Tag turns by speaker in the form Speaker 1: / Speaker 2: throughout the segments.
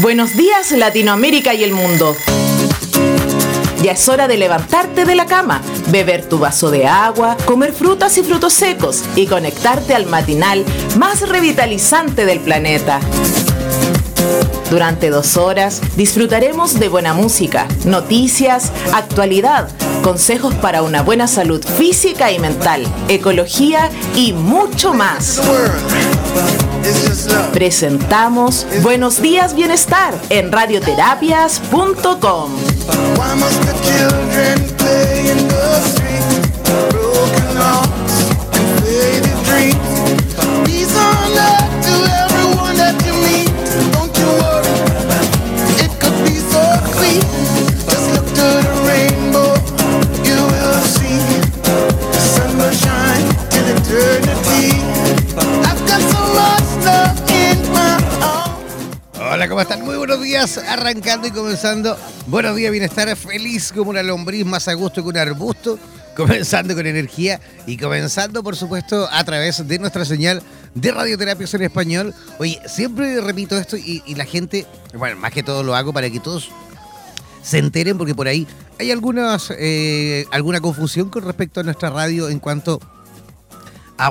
Speaker 1: Buenos días Latinoamérica y el mundo. Ya es hora de levantarte de la cama, beber tu vaso de agua, comer frutas y frutos secos y conectarte al matinal más revitalizante del planeta. Durante dos horas disfrutaremos de buena música, noticias, actualidad, consejos para una buena salud física y mental, ecología y mucho más. Presentamos Buenos Días Bienestar en radioterapias.com.
Speaker 2: días, arrancando y comenzando. Buenos días, bienestar, feliz como una lombriz, más a gusto que un arbusto, comenzando con energía y comenzando, por supuesto, a través de nuestra señal de radioterapias en español. Oye, siempre repito esto y, la gente, bueno, más que todo lo hago para que todos se enteren, porque por ahí hay algunas, eh, alguna confusión con respecto a nuestra radio en cuanto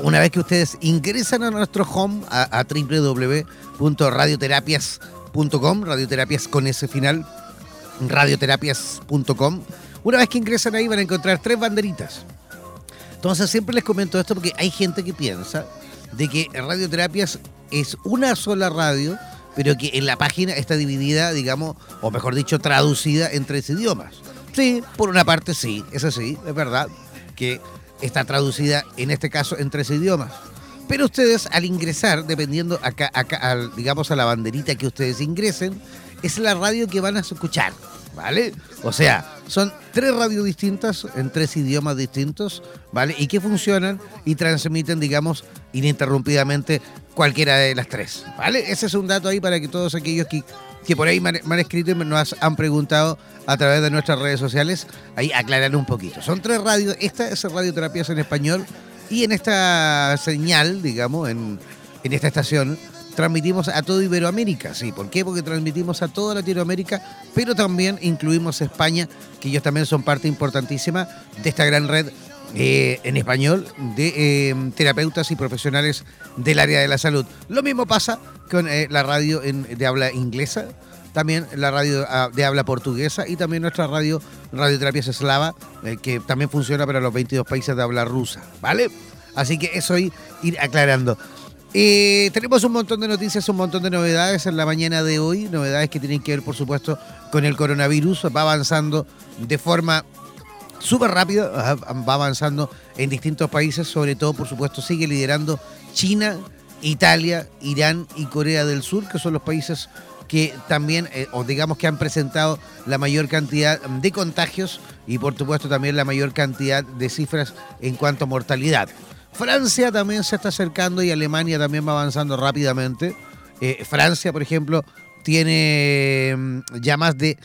Speaker 2: una vez que ustedes ingresan a nuestro home, a, www.radioterapias.com, radioterapias con ese final, radioterapias.com, una vez que ingresan ahí van a encontrar tres banderitas. Entonces siempre les comento esto porque hay gente que piensa de que radioterapias es una sola radio, pero que en la página está dividida, digamos, o mejor dicho, traducida en tres idiomas. Sí, por una parte sí, eso sí, es verdad, que está traducida en este caso en tres idiomas. Pero ustedes al ingresar, dependiendo digamos a la banderita que ustedes ingresen, es la radio que van a escuchar, ¿vale? O sea, son tres radios distintas en tres idiomas distintos, ¿vale? Y que funcionan y transmiten, digamos, ininterrumpidamente cualquiera de las tres, ¿vale? Ese es un dato ahí para que todos aquellos que, que por ahí me han, escrito y nos han preguntado a través de nuestras redes sociales, ahí aclarar un poquito. Son tres radios, esta es Radioterapias en español y en esta señal, digamos, en, en esta estación, transmitimos a todo Iberoamérica, sí. ¿Por qué? Porque transmitimos a toda Latinoamérica, pero también incluimos España, que ellos también son parte importantísima de esta gran red eh, en español de eh, terapeutas y profesionales del área de la salud. Lo mismo pasa con eh, la radio de habla inglesa, también la radio ah, de habla portuguesa y también nuestra radio Radioterapias Eslava, que también funciona para los 22 países de habla rusa, ¿vale? Así que eso ir aclarando. Eh, tenemos un montón de noticias, un montón de novedades en la mañana de hoy, novedades que tienen que ver, por supuesto, con el coronavirus. Va avanzando de forma súper rápida, va avanzando en distintos países, sobre todo, por supuesto, sigue liderando China, Italia, Irán y Corea del Sur, que son los países que también, eh, o digamos que han presentado la mayor cantidad de contagios y por supuesto también la mayor cantidad de cifras en cuanto a mortalidad. Francia también se está acercando y Alemania también va avanzando rápidamente. Eh, Francia, por ejemplo, tiene mm, ya más de,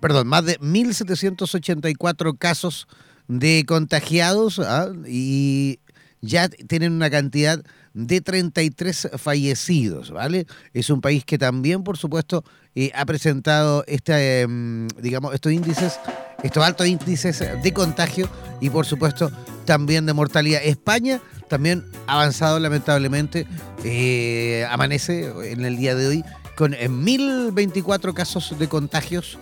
Speaker 2: perdón, más de 1.784 casos de contagiados ¿ah? y ya tienen una cantidad de 33 fallecidos, ¿vale? Es un país que también, por supuesto, eh, ha presentado este, em, digamos, estos índices, estos altos índices de contagio y, por supuesto, también de mortalidad. España también ha avanzado, lamentablemente, eh, amanece en el día de hoy con 1.024 casos de contagios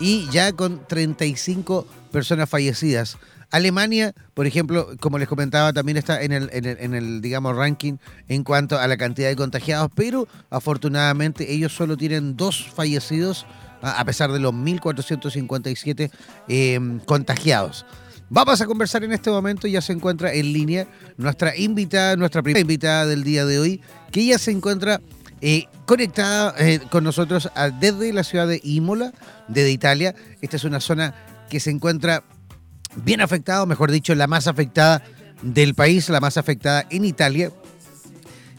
Speaker 2: y ya con 35 personas fallecidas. Alemania, por ejemplo, como les comentaba, también está en el, en el, digamos, ranking en cuanto a la cantidad de contagiados, pero afortunadamente ellos solo tienen dos fallecidos a pesar de los 1.457 em, contagiados. Vamos a conversar en este momento, ya se encuentra en línea nuestra invitada, nuestra primera invitada del día de hoy, que ya se encuentra eh, conectada eh, con nosotros desde la ciudad de Imola, desde Italia. Esta es una zona que se encuentra bien afectado, mejor dicho, la más afectada del país, la más afectada en Italia.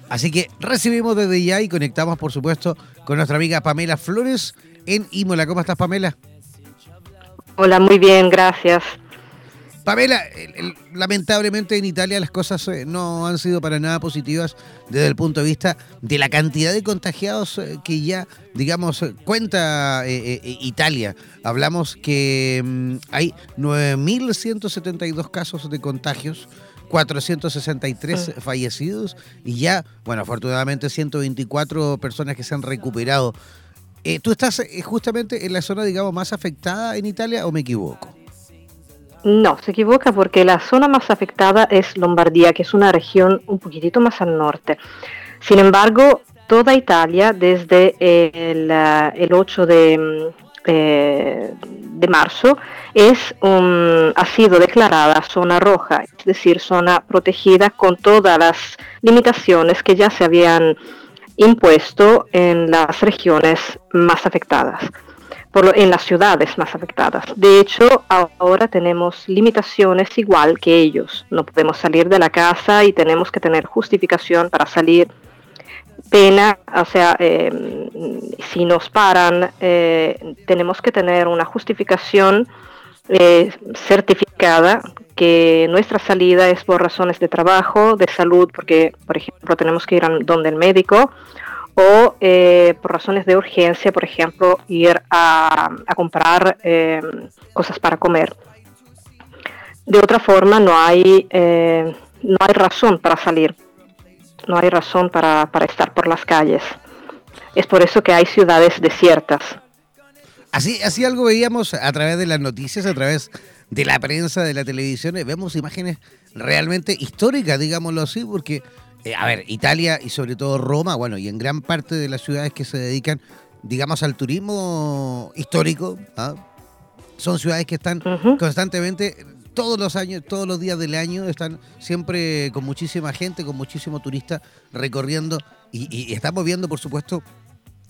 Speaker 2: Así que recibimos desde ya y conectamos, por supuesto, con nuestra amiga Pamela Flores en Imola. ¿Cómo estás, Pamela?
Speaker 3: Hola, muy bien, gracias.
Speaker 2: Pamela, lamentablemente en Italia las cosas eh, no han sido para nada positivas desde el punto de vista de la cantidad de contagiados eh, que ya, digamos, eh, cuenta Italia. Hablamos que mm, hay 9.172 casos de contagios. 463 ah. fallecidos y ya, bueno, afortunadamente 124 personas que se han recuperado. ¿Tú estás justamente en la zona, digamos, más afectada en Italia o me equivoco?
Speaker 3: No, se equivoca porque la zona más afectada es Lombardía, que es una región un poquitito más al norte. Sin embargo, toda Italia, desde el, 8 de, eh, de marzo, es ha sido declarada zona roja, es decir, zona protegida con todas las limitaciones que ya se habían impuesto en las regiones más afectadas en las ciudades más afectadas. De hecho, ahora tenemos limitaciones igual que ellos. No podemos salir de la casa y tenemos que tener justificación para salir. Pena, o sea, em, si nos paran, eh, tenemos que tener una justificación eh, certificada que nuestra salida es por razones de trabajo, de salud, porque, por ejemplo, tenemos que ir a donde el médico, o eh, por razones de urgencia, por ejemplo, ir a, comprar eh, cosas para comer. De otra forma, no hay, eh, no hay razón para salir, no hay razón para, para estar por las calles. Es por eso que hay ciudades desiertas.
Speaker 2: Así, así algo veíamos a través de las noticias, a través de la prensa, de la televisión, vemos imágenes realmente históricas, digámoslo así, porque, eh, a ver, Italia y sobre todo Roma, bueno, y en gran parte de las ciudades que se dedican, digamos, al turismo histórico, ¿ah? son ciudades que están constantemente todos los años, todos los días del año están siempre con muchísima gente, con muchísimo turista recorriendo y, estamos viendo, por supuesto,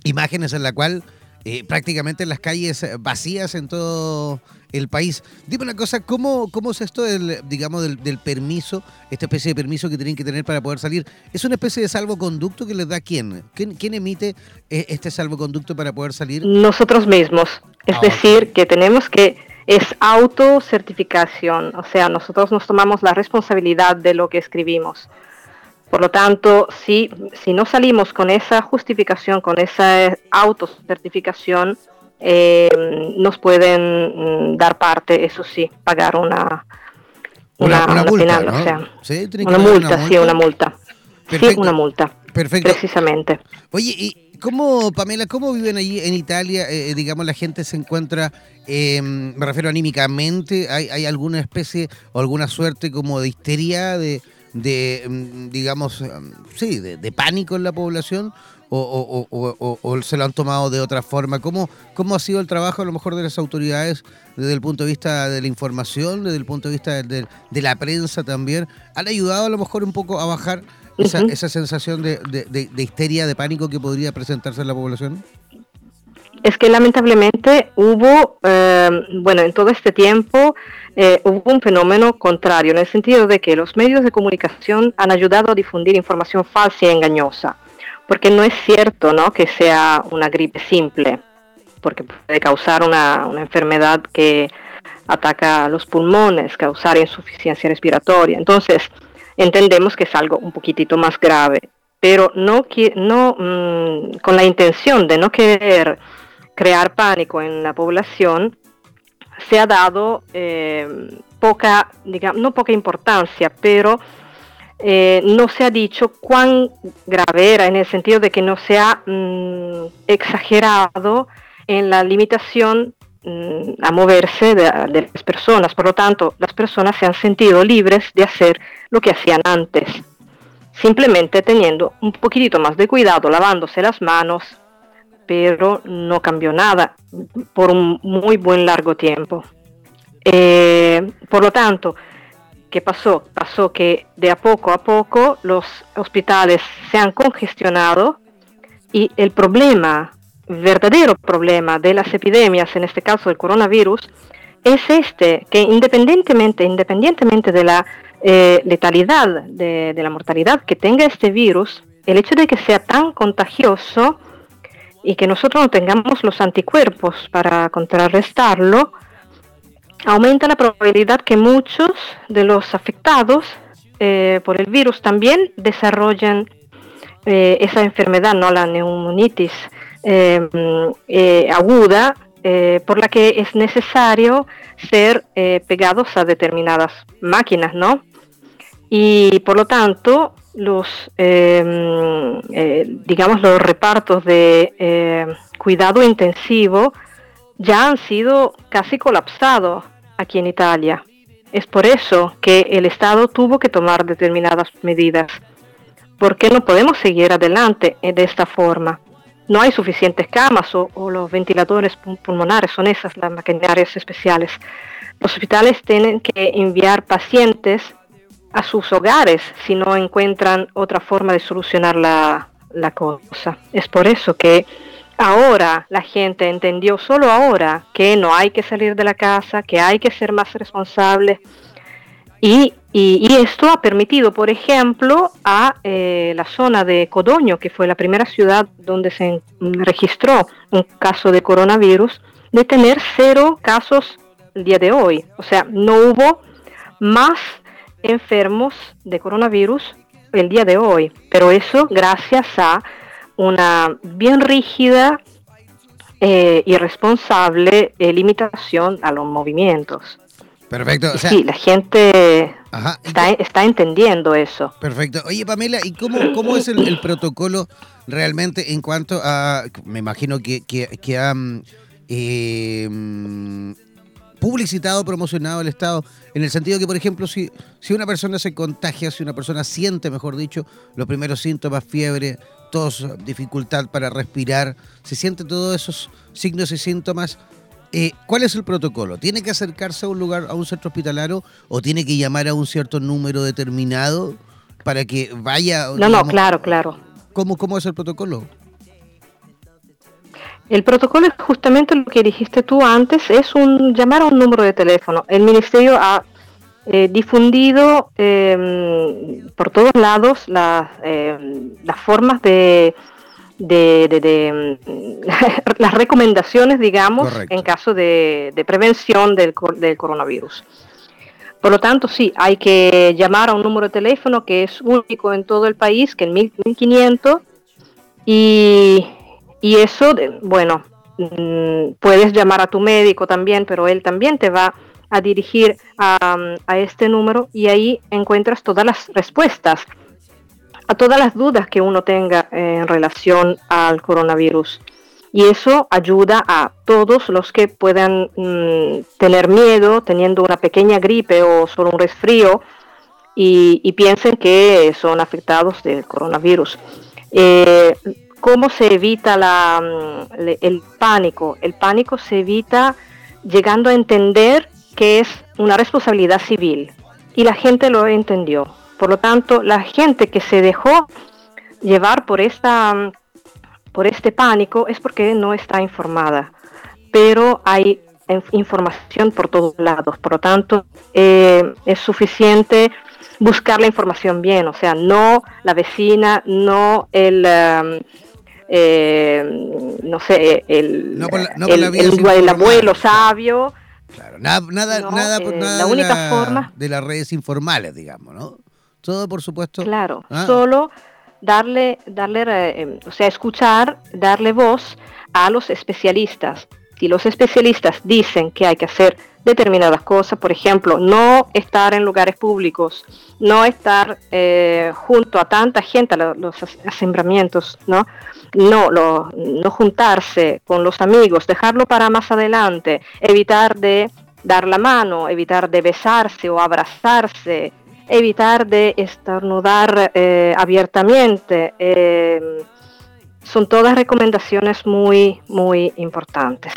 Speaker 2: imágenes en la cual eh, prácticamente las calles vacías en todo el país. Dime una cosa, ¿cómo, cómo es esto del, digamos, del, permiso, esta especie de permiso que tienen que tener para poder salir? ¿Es una especie de salvoconducto que les da quién? ¿Quién, emite eh, este salvoconducto para poder salir?
Speaker 3: Nosotros mismos. Es ah, decir, que tenemos que es autocertificación, o sea, nosotros nos tomamos la responsabilidad de lo que escribimos. Por lo tanto, si, si no salimos con esa justificación, con esa autocertificación, eh, nos pueden mm, dar parte, eso sí, pagar una,
Speaker 2: una, multa,
Speaker 3: o sea, una, multa, sí, una multa. Sí, una multa. Perfecto. Precisamente.
Speaker 2: Oye, y ¿Cómo, Pamela, cómo viven allí en Italia? Eh, eh, digamos, la gente se encuentra, em, me refiero anímicamente, ¿Hay, alguna especie o alguna suerte como de histeria, de, em, digamos, em, sí, de, pánico en la población? O, se lo han tomado de otra forma? ¿Cómo, ¿Cómo ha sido el trabajo a lo mejor de las autoridades desde el punto de vista de la información, desde el punto de vista de, de la prensa también? ¿Han ayudado a lo mejor un poco a bajar esa, sensación de, histeria, de pánico que podría presentarse en la población?
Speaker 3: Es que lamentablemente hubo, em, bueno, en todo este tiempo eh, hubo un fenómeno contrario, en el sentido de que los medios de comunicación han ayudado a difundir información falsa y engañosa, porque no es cierto ¿no? que sea una gripe simple, porque puede causar una, una enfermedad que ataca los pulmones, causar insuficiencia respiratoria. Entonces, entendemos que es algo un poquitito más grave, pero no, no mm, con la intención de no querer crear pánico en la población, se ha dado eh, poca, digamos, no poca importancia, pero eh, no se ha dicho cuán grave era en el sentido de que no se ha mm, exagerado en la limitación Mm, a moverse de, las personas. Por lo tanto, las personas se han sentido libres de hacer lo que hacían antes, simplemente teniendo un poquitito más de cuidado, lavándose las manos, pero no cambió nada por un muy buen largo tiempo. Eh, por lo tanto, ¿qué pasó? Pasó que de a poco a poco los hospitales se han congestionado y el problema verdadero problema de las epidemias, en este caso el coronavirus, es este, que independientemente, independientemente de la eh, letalidad, de, la mortalidad que tenga este virus, el hecho de que sea tan contagioso y que nosotros no tengamos los anticuerpos para contrarrestarlo, aumenta la probabilidad que muchos de los afectados eh, por el virus también desarrollen eh, esa enfermedad, no la neumonitis Em, eh, aguda por la que es necesario ser pegados a determinadas máquinas, ¿no? Y por lo tanto, los, em, digamos, los repartos de cuidado intensivo ya han sido casi colapsados aquí en Italia. Es por eso que el Estado tuvo que tomar determinadas medidas, porque no podemos seguir adelante de esta forma no hay suficientes camas o, los ventiladores pulmonares, son esas las maquinarias especiales. Los hospitales tienen que enviar pacientes a sus hogares si no encuentran otra forma de solucionar la, la cosa. Es por eso que ahora la gente entendió solo ahora que no hay que salir de la casa, que hay que ser más responsable y y, esto ha permitido, por ejemplo, a eh, la zona de Codoño, que fue la primera ciudad donde se registró un caso de coronavirus, de tener cero casos el día de hoy. O sea, no hubo más enfermos de coronavirus el día de hoy. Pero eso gracias a una bien rígida eh, y responsable eh, limitación a los movimientos.
Speaker 2: Perfecto.
Speaker 3: sí, la gente Está, entendiendo eso.
Speaker 2: Perfecto. Oye, Pamela, ¿y cómo, cómo es el, protocolo realmente en cuanto a, me imagino que, que, que han eh, publicitado, promocionado el Estado, en el sentido que, por ejemplo, si, si una persona se contagia, si una persona siente, mejor dicho, los primeros síntomas, fiebre, tos, dificultad para respirar, si siente todos esos signos y síntomas, eh, ¿cuál es el protocolo? ¿Tiene que acercarse a un lugar, a un centro hospitalario, o tiene que llamar a un cierto número determinado para que vaya?
Speaker 3: No, no, claro, claro.
Speaker 2: ¿Cómo, ¿Cómo es el protocolo?
Speaker 3: El protocolo es justamente lo que dijiste tú antes, es un llamar a un número de teléfono. El ministerio ha eh, difundido em, por todos lados las, em, las formas de, de, las recomendaciones, digamos, en caso de, prevención del, del, coronavirus. Por lo tanto, sí, hay que llamar a un número de teléfono que es único en todo el país, que es el 1500, y y eso, bueno, mm, puedes llamar a tu médico también, pero él también te va a dirigir a, este número y ahí encuentras todas las respuestas a todas las dudas que uno tenga en relación al coronavirus. Y eso ayuda a todos los que puedan mm, tener miedo teniendo una pequeña gripe o solo un resfrío y, piensen que son afectados del coronavirus. Eh, ¿Cómo se evita mm, el pánico? El pánico se evita llegando a entender que es una responsabilidad civil y la gente lo entendió. Por lo tanto, la gente que se dejó llevar por, esta, mm, por este pánico es porque no está informada, pero hay información por todos lados. Por lo tanto, eh, es suficiente buscar la información bien, o sea, no la vecina, no el... Mm, eh, no sé, el, el, abuelo sabio.
Speaker 2: Claro, nada, nada, nada, eh, nada la única de forma de las redes informales, digamos, ¿no? Todo, por supuesto.
Speaker 3: Claro, ah. solo darle, darle, eh, o sea, escuchar, darle voz a los especialistas. Si los especialistas dicen que hay que hacer determinadas cosas, por ejemplo, no estar en lugares públicos, no estar eh, junto a tanta gente, los asembramientos, ¿no? No, no juntarse con los amigos, dejarlo para más adelante, evitar de dar la mano, evitar de besarse o abrazarse, evitar de estornudar eh, abiertamente. Eh, son todas recomendaciones muy, muy importantes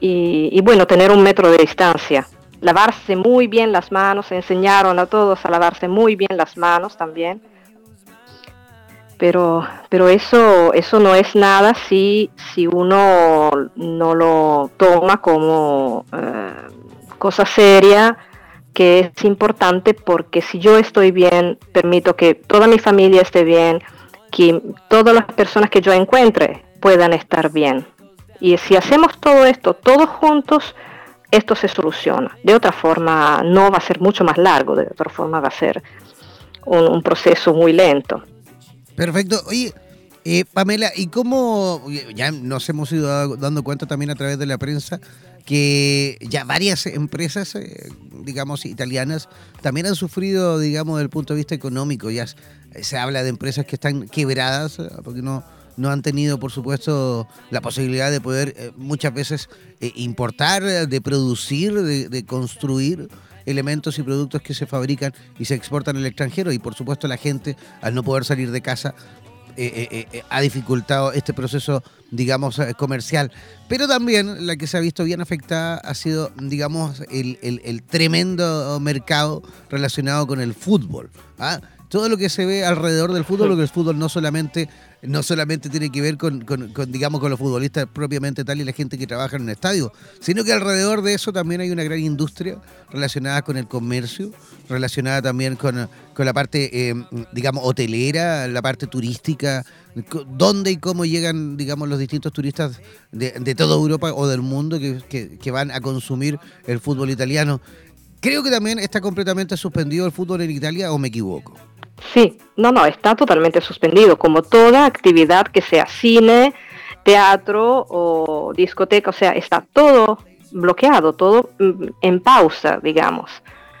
Speaker 3: y, bueno, tener un metro de distancia. Lavarse muy bien las manos, enseñaron a todos a lavarse muy bien las manos también. Pero, pero eso, eso no es nada si, si uno no lo toma como eh, cosa seria, que es importante porque si yo estoy bien, permito que toda mi familia esté bien, que todas las personas que yo encuentre puedan estar bien. Y si hacemos todo esto todos juntos, esto se soluciona. De otra forma, no va a ser mucho más largo, de otra forma va a ser un, proceso muy lento.
Speaker 2: Perfecto. Oye, eh, Pamela, ¿y cómo ya nos hemos ido dando cuenta también a través de la prensa que ya varias empresas, eh, digamos, italianas, también han sufrido, digamos, desde el punto de vista económico. Ya se habla de empresas que están quebradas, porque no, no han tenido, por supuesto, la posibilidad de poder eh, muchas veces eh, importar, de producir, de, construir elementos y productos que se fabrican y se exportan al extranjero y por supuesto la gente al no poder salir de casa eh, ha dificultado este proceso, digamos, comercial. Pero también la que se ha visto bien afectada ha sido, digamos, el, tremendo mercado relacionado con el fútbol. ¿ah? Todo lo que se ve alrededor del fútbol, lo que el fútbol no solamente no solamente tiene que ver con, digamos, con los futbolistas propiamente tal y la gente que trabaja en un estadio, sino que alrededor de eso también hay una gran industria relacionada con el comercio, relacionada también con, la parte, eh, digamos, hotelera, la parte turística, dónde y cómo llegan, digamos, los distintos turistas de, toda Europa o del mundo que, que van a consumir el fútbol italiano. Creo que también está completamente suspendido el fútbol en Italia, o me equivoco.
Speaker 3: Sí, no, no, está totalmente suspendido, como toda actividad que sea cine, teatro o discoteca, o sea, está todo bloqueado, todo mm, en pausa, digamos.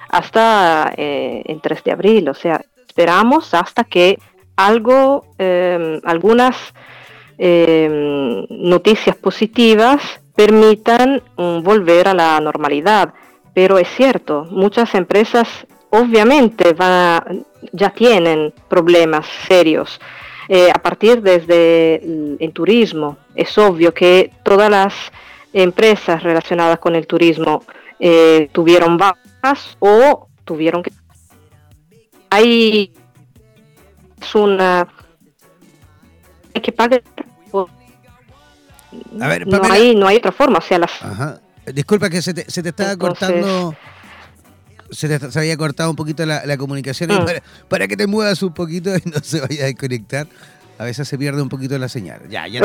Speaker 3: hasta eh, el 3 de abril. O sea, esperamos hasta que algo, em, algunas em, noticias positivas permitan mm, volver a la normalidad. Pero es cierto, muchas empresas obviamente ya tienen problemas serios. Eh, a partir desde el, turismo, es obvio que todas las empresas relacionadas con el turismo eh, tuvieron bajas o tuvieron que... Hay una... Hay que pagar... A ver, no, hay, no hay otra forma, o sea, las...
Speaker 2: Disculpa que se te, se te estaba cortando se, te, había cortado un poquito la, comunicación. Mm. para, que te muevas un poquito y no se vaya a desconectar. A veces se pierde un poquito la señal. Ya, ya,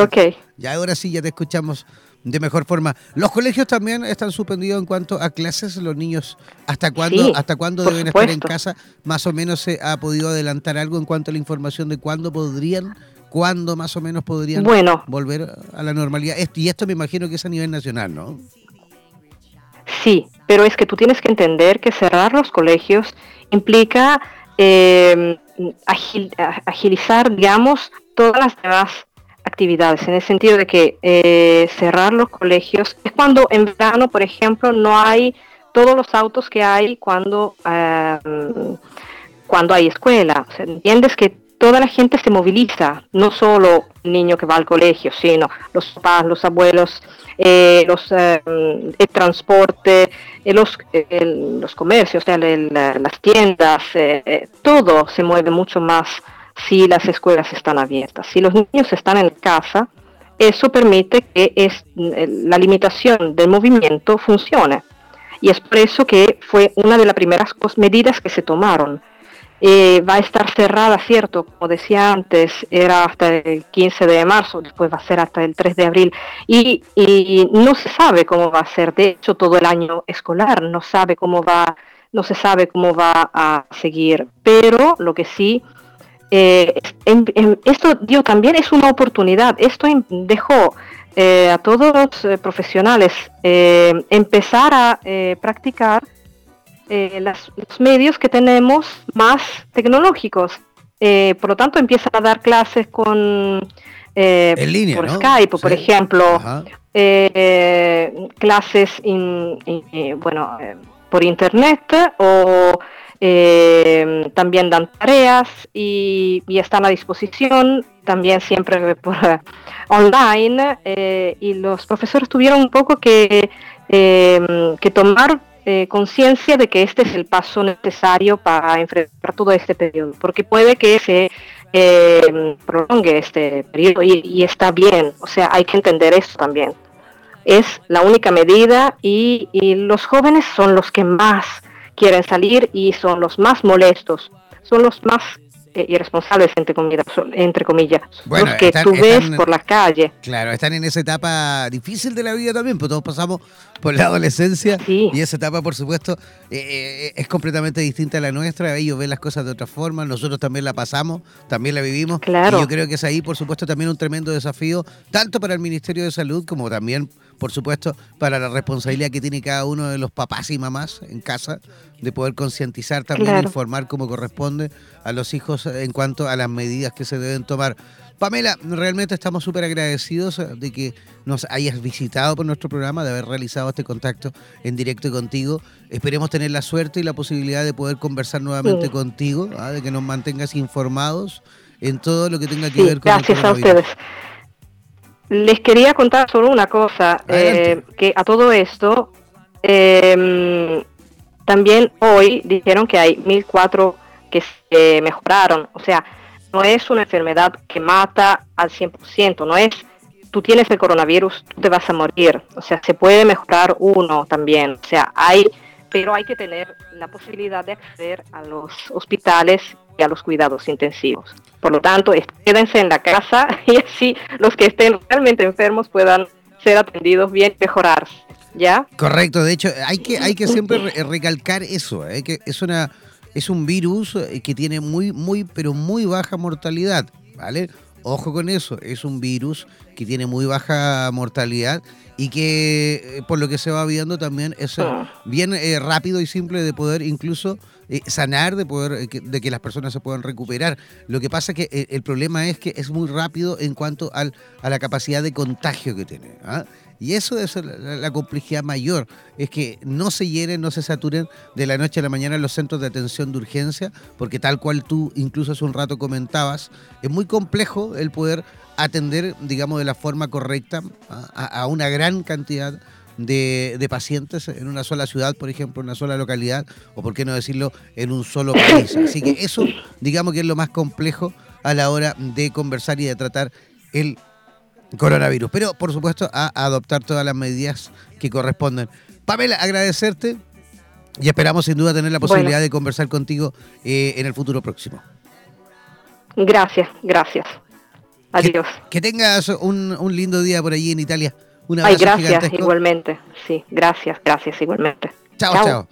Speaker 2: ya ahora sí ya te escuchamos de mejor forma. Los colegios también están suspendidos en cuanto a clases. Los niños, ¿hasta cuándo, hasta cuándo deben estar en casa? Más o menos se ha podido adelantar algo en cuanto a la información de cuándo podrían, cuándo más o menos podrían volver a la normalidad. Y esto me imagino que es a nivel nacional, ¿no?
Speaker 3: Sí, pero es que tú tienes que entender que cerrar los colegios implica em, agilizar, digamos, todas las demás actividades, en el sentido de que eh, cerrar los colegios es cuando en verano, por ejemplo, no hay todos los autos que hay cuando, cuando hay escuela. entiendes que toda la gente se moviliza, no solo el niño que va al colegio, sino los papás, los abuelos, eh, los, eh, el transporte, eh, los, los comercios, las tiendas, todo se mueve mucho más si las escuelas están abiertas. Si los niños están en casa, eso permite que es, la limitación del movimiento funcione. Y es por eso que fue una de las primeras medidas que se tomaron eh, va a estar cerrada, cierto, como decía antes, era hasta el 15 de marzo, después va a ser hasta el 3 de abril, y, no se sabe cómo va a ser, de hecho, todo el año escolar, no sabe cómo va, no se sabe cómo va a seguir, pero lo que sí, eh, esto dio también es una oportunidad, esto dejó eh, a todos los profesionales empezar a practicar eh, los medios que tenemos más tecnológicos. Eh, por lo tanto, empiezan a dar clases con
Speaker 2: eh,
Speaker 3: por Skype, por ejemplo, clases bueno por internet o también dan tareas y, están a disposición también siempre por online. Y los profesores tuvieron un poco que, que tomar conciencia de que este es el paso necesario para enfrentar todo este periodo, porque puede que se eh, prolongue este periodo y, está bien, o sea, hay que entender esto también. Es la única medida y los jóvenes son los que más quieren salir y son los más molestos, son los más eh, irresponsables, entre comillas, entre comillas los que tú ves por la calle.
Speaker 2: Claro, están en esa etapa difícil de la vida también, pues todos pasamos por la adolescencia y esa etapa, por supuesto, eh, eh, es completamente distinta a la nuestra. Ellos ven las cosas de otra forma, nosotros también la pasamos, también la vivimos.
Speaker 3: Claro.
Speaker 2: Y yo creo que es ahí, por supuesto, también un tremendo desafío, tanto para el Ministerio de Salud como también por supuesto, para la responsabilidad que tiene cada uno de los papás y mamás en casa, de poder concientizar también, informar como corresponde a los hijos en cuanto a las medidas que se deben tomar. Pamela, realmente estamos súper agradecidos de que nos hayas visitado por nuestro programa, de haber realizado este contacto en directo contigo. Esperemos tener la suerte y la posibilidad de poder conversar nuevamente contigo, ¿ah? de que nos mantengas informados en todo lo que tenga que ver con
Speaker 3: gracias a ustedes. Les quería contar solo una cosa, eh, que a todo esto, em, también hoy dijeron que hay 1.004 que se mejoraron, o sea, no es una enfermedad que mata al 100%, no es, tú tienes el coronavirus, tú te vas a morir, o sea, se puede mejorar uno también, o sea, hay, pero hay que tener la posibilidad de acceder a los hospitales y a los cuidados intensivos. Por lo tanto, quédense en la casa y así los que estén realmente enfermos puedan ser atendidos bien y mejorarse. ¿Ya?
Speaker 2: Correcto, de hecho, hay que, hay que siempre recalcar eso, ¿eh? que es una es un virus eh, que tiene muy, muy, pero muy baja mortalidad, ¿vale? Ojo con eso, es un virus que tiene muy baja mortalidad y que eh, por lo que se va viendo también es eh,
Speaker 3: Ah.
Speaker 2: bien eh, rápido y simple de poder incluso eh, sanar, de poder que- de que las personas se puedan recuperar. Lo que pasa que eh, el problema es que es muy rápido en cuanto al, a la capacidad de contagio que tiene. ¿ah? Y eso es la, la- complejidad mayor, es que no se llenen, no se saturen de la noche a la mañana los centros de atención de urgencia, porque tal cual tú incluso hace un rato comentabas, es muy complejo el poder atender, digamos, de la forma correcta a, a una gran cantidad de, de pacientes en una sola ciudad, por ejemplo, en una sola localidad, o por qué no decirlo, en un solo país. Así que eso, digamos que es lo más complejo a la hora de conversar y de tratar el coronavirus. Pero, por supuesto, a adoptar todas las medidas que corresponden. Pamela, agradecerte y esperamos sin duda tener la
Speaker 3: Bueno.
Speaker 2: posibilidad de conversar contigo eh, en el futuro próximo.
Speaker 3: Gracias, gracias. Adiós.
Speaker 2: Que tengas un, un lindo día por allí en Italia. Un
Speaker 3: Ay, gracias,
Speaker 2: gigantesco.
Speaker 3: igualmente. Sí, gracias, gracias, igualmente.
Speaker 2: Chao,
Speaker 3: Chao.
Speaker 2: chao.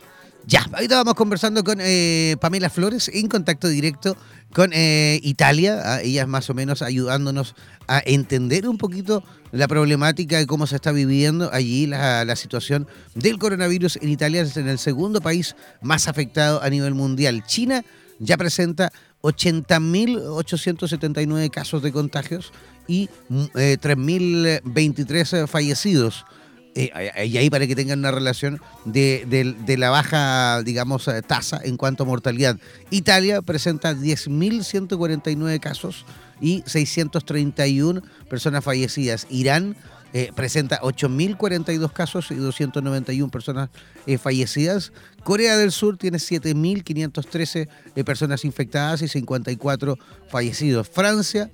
Speaker 2: Ya, ahorita vamos conversando con eh, Pamela Flores en contacto directo con eh, Italia. ah, ella es más o menos ayudándonos a entender un poquito la problemática de cómo se está viviendo allí la, situación del coronavirus en Italia. Es en el segundo país más afectado a nivel mundial. China ya presenta 80.879 casos de contagios y mm, eh, 3.023 fallecidos. Eh, y ahí para que tengan una relación de, la baja, digamos, eh, tasa en cuanto a mortalidad. Italia presenta 10.149 casos y 631 personas fallecidas. Irán eh, presenta 8.042 casos y 291 personas eh, fallecidas. Corea del Sur tiene 7.513 eh, personas infectadas y 54 fallecidos. Francia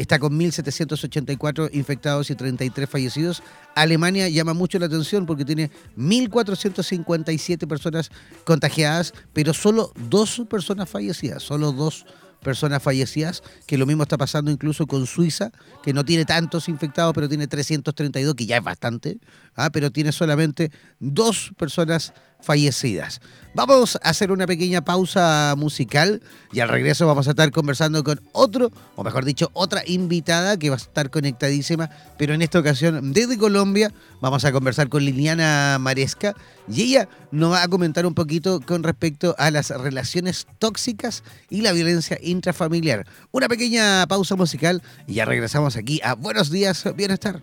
Speaker 2: está con 1.784 infectados y 33 fallecidos. Alemania llama mucho la atención porque tiene 1.457 personas contagiadas, pero solo dos personas fallecidas, solo dos personas fallecidas, que lo mismo está pasando incluso con Suiza, que no tiene tantos infectados, pero tiene 332, que ya es bastante, ¿ah? pero tiene solamente dos personas fallecidas. Vamos a hacer una pequeña pausa musical y al regreso vamos a estar conversando con otro, o mejor dicho, otra invitada que va a estar conectadísima, pero en esta ocasión desde Colombia vamos a conversar con Liliana Maresca y ella nos va a comentar un poquito con respecto a las relaciones tóxicas y la violencia intrafamiliar. Una pequeña pausa musical y ya regresamos aquí a Buenos Días, Bienestar.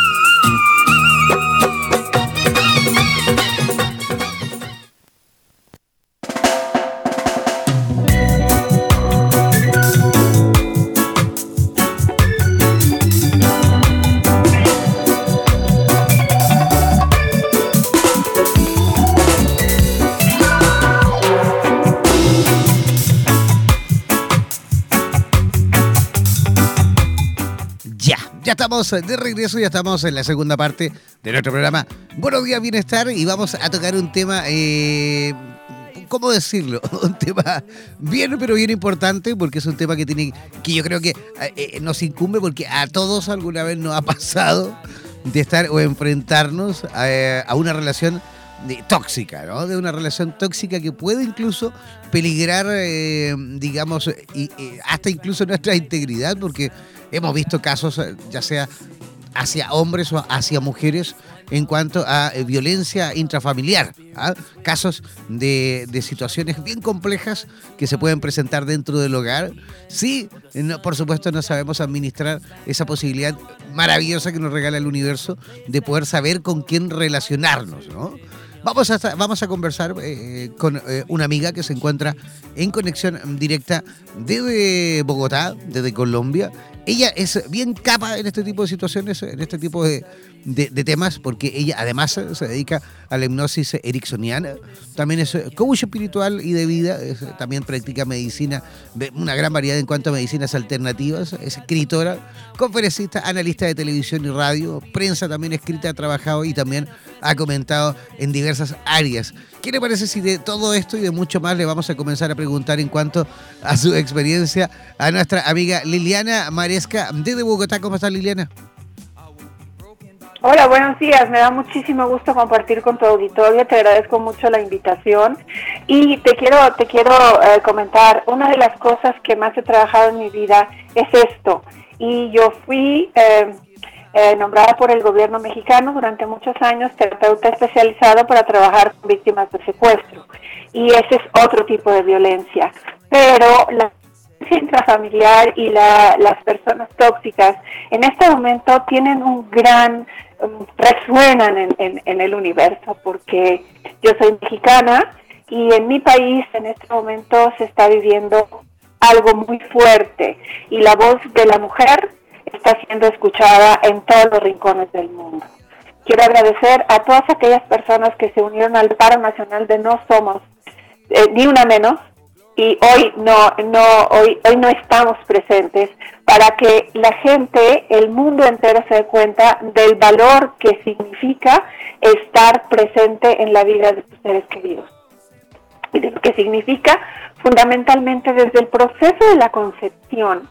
Speaker 2: De regreso, ya estamos en la segunda parte de nuestro programa Buenos Días Bienestar y vamos a tocar un tema, eh, ¿cómo decirlo? Un tema bien, pero bien importante porque es un tema que tiene, que yo creo que eh, eh, nos incumbe porque a todos alguna vez nos ha pasado de estar o enfrentarnos a, a una relación de- tóxica, ¿no? De una relación tóxica que puede incluso peligrar, eh, digamos, y, y hasta incluso nuestra integridad, porque hemos visto casos, eh, ya sea hacia hombres o hacia mujeres, en cuanto a eh, violencia intrafamiliar. ¿ah? Casos de, situaciones bien complejas que se pueden presentar dentro del hogar. Sí, por supuesto no sabemos administrar esa posibilidad maravillosa que nos regala el universo de poder saber con quién relacionarnos, ¿no? Vamos a, vamos a conversar eh, con eh, una amiga que se encuentra en conexión directa desde Bogotá, desde Colombia. Ella es bien capa en este tipo de situaciones, en este tipo de, de- temas, porque ella además se dedica a la hipnosis ericksoniana. También es coach espiritual y de vida. también practica medicina, una gran variedad en cuanto a medicinas alternativas. Es escritora, conferencista, analista de televisión y radio, prensa también escrita, ha trabajado y también ha comentado en diversas áreas. ¿Qué le parece si de todo esto y de mucho más le vamos a comenzar a preguntar en cuanto a su experiencia a nuestra amiga Liliana Maresca desde Bogotá? ¿Cómo está Liliana?
Speaker 4: Hola, buenos días. Me da muchísimo gusto compartir con tu auditorio. Te agradezco mucho la invitación y te quiero te quiero eh, comentar una de las cosas que más he trabajado en mi vida es esto. Y yo fui eh, eh, nombrada por el gobierno mexicano durante muchos años terapeuta especializado para trabajar con víctimas de secuestro. Y ese es otro tipo de violencia. Pero la violencia intrafamiliar y la- las personas tóxicas en este momento tienen un gran, um, resuenan en, en- en el universo porque yo soy mexicana y en mi país en este momento se está viviendo algo muy fuerte y la voz de la mujer está siendo escuchada en todos los rincones del mundo. Quiero agradecer a todas aquellas personas que se unieron al paro nacional de No Somos eh, Ni Una Menos y hoy no, no, hoy, hoy no estamos presentes para que la gente, el mundo entero se dé cuenta del valor que significa estar presente en la vida de tus seres queridos y de lo que significa fundamentalmente desde el proceso de la concepción,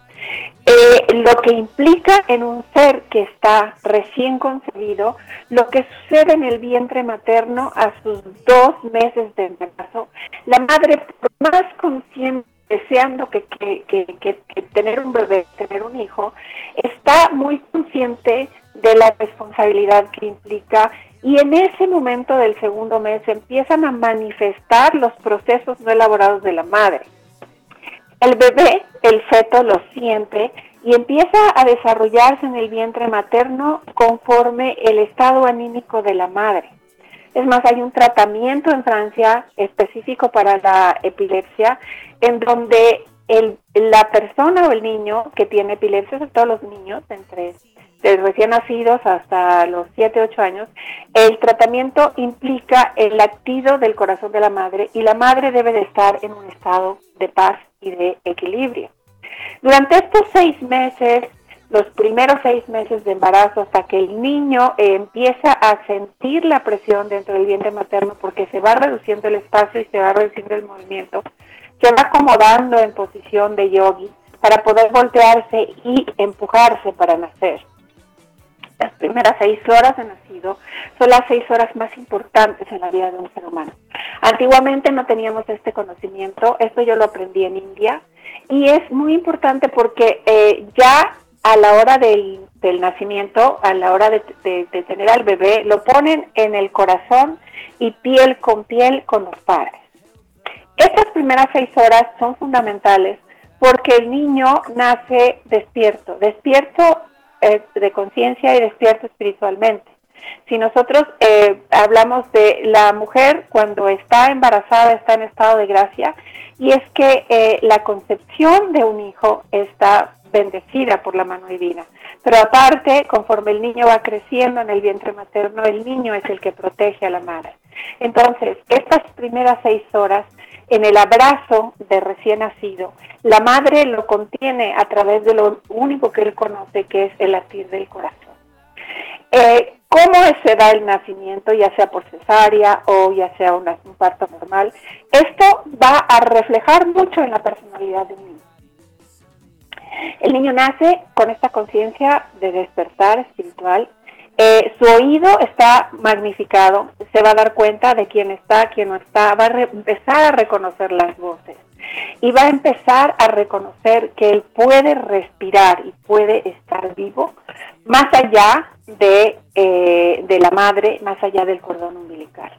Speaker 4: eh, lo que implica en un ser que está recién concebido, lo que sucede en el vientre materno a sus dos meses de embarazo, la madre por más consciente deseando que, que- que- tener un bebé, tener un hijo, está muy consciente de la responsabilidad que implica y en ese momento del segundo mes empiezan a manifestar los procesos no elaborados de la madre. El bebé, el feto, lo siente y empieza a desarrollarse en el vientre materno conforme el estado anímico de la madre. Es más, hay un tratamiento en Francia específico para la epilepsia en donde el, la persona o el niño que tiene epilepsia, sobre todo los niños, entre de recién nacidos hasta los 7, 8 años, el tratamiento implica el latido del corazón de la madre y la madre debe de estar en un estado de paz y de equilibrio. Durante estos seis meses, los primeros seis meses de embarazo, hasta que el niño empieza a sentir la presión dentro del vientre materno, porque se va reduciendo el espacio y se va reduciendo el movimiento, se va acomodando en posición de yogi para poder voltearse y empujarse para nacer. Las primeras seis horas de nacido son las seis horas más importantes en la vida de un ser humano. Antiguamente no teníamos este conocimiento, esto yo lo aprendí en India, y es muy importante porque eh, ya a la hora del, nacimiento, a la hora de, de, tener al bebé, lo ponen en el corazón y piel con piel con los padres. Estas primeras seis horas son fundamentales porque el niño nace despierto, despierto eh, de conciencia y despierto espiritualmente. Si nosotros eh, hablamos de la mujer cuando está embarazada, está en estado de gracia, y es que eh, la concepción de un hijo está bendecida por la mano divina. Pero aparte, conforme el niño va creciendo en el vientre materno, el niño es el que protege a la madre. Entonces, estas primeras seis horas en el abrazo de recién nacido, la madre lo contiene a través de lo único que él conoce, que es el latir del corazón. Eh, ¿Cómo se da el nacimiento, ya sea por cesárea o ya sea un parto normal? Esto va a reflejar mucho en la personalidad del niño. El niño nace con esta conciencia de despertar espiritual. Eh, su oído está magnificado, se va a dar cuenta de quién está, quién no está, va a empezar a reconocer las voces y va a empezar a reconocer que él puede respirar y puede estar vivo más allá de, eh, de la madre, más allá del cordón umbilical.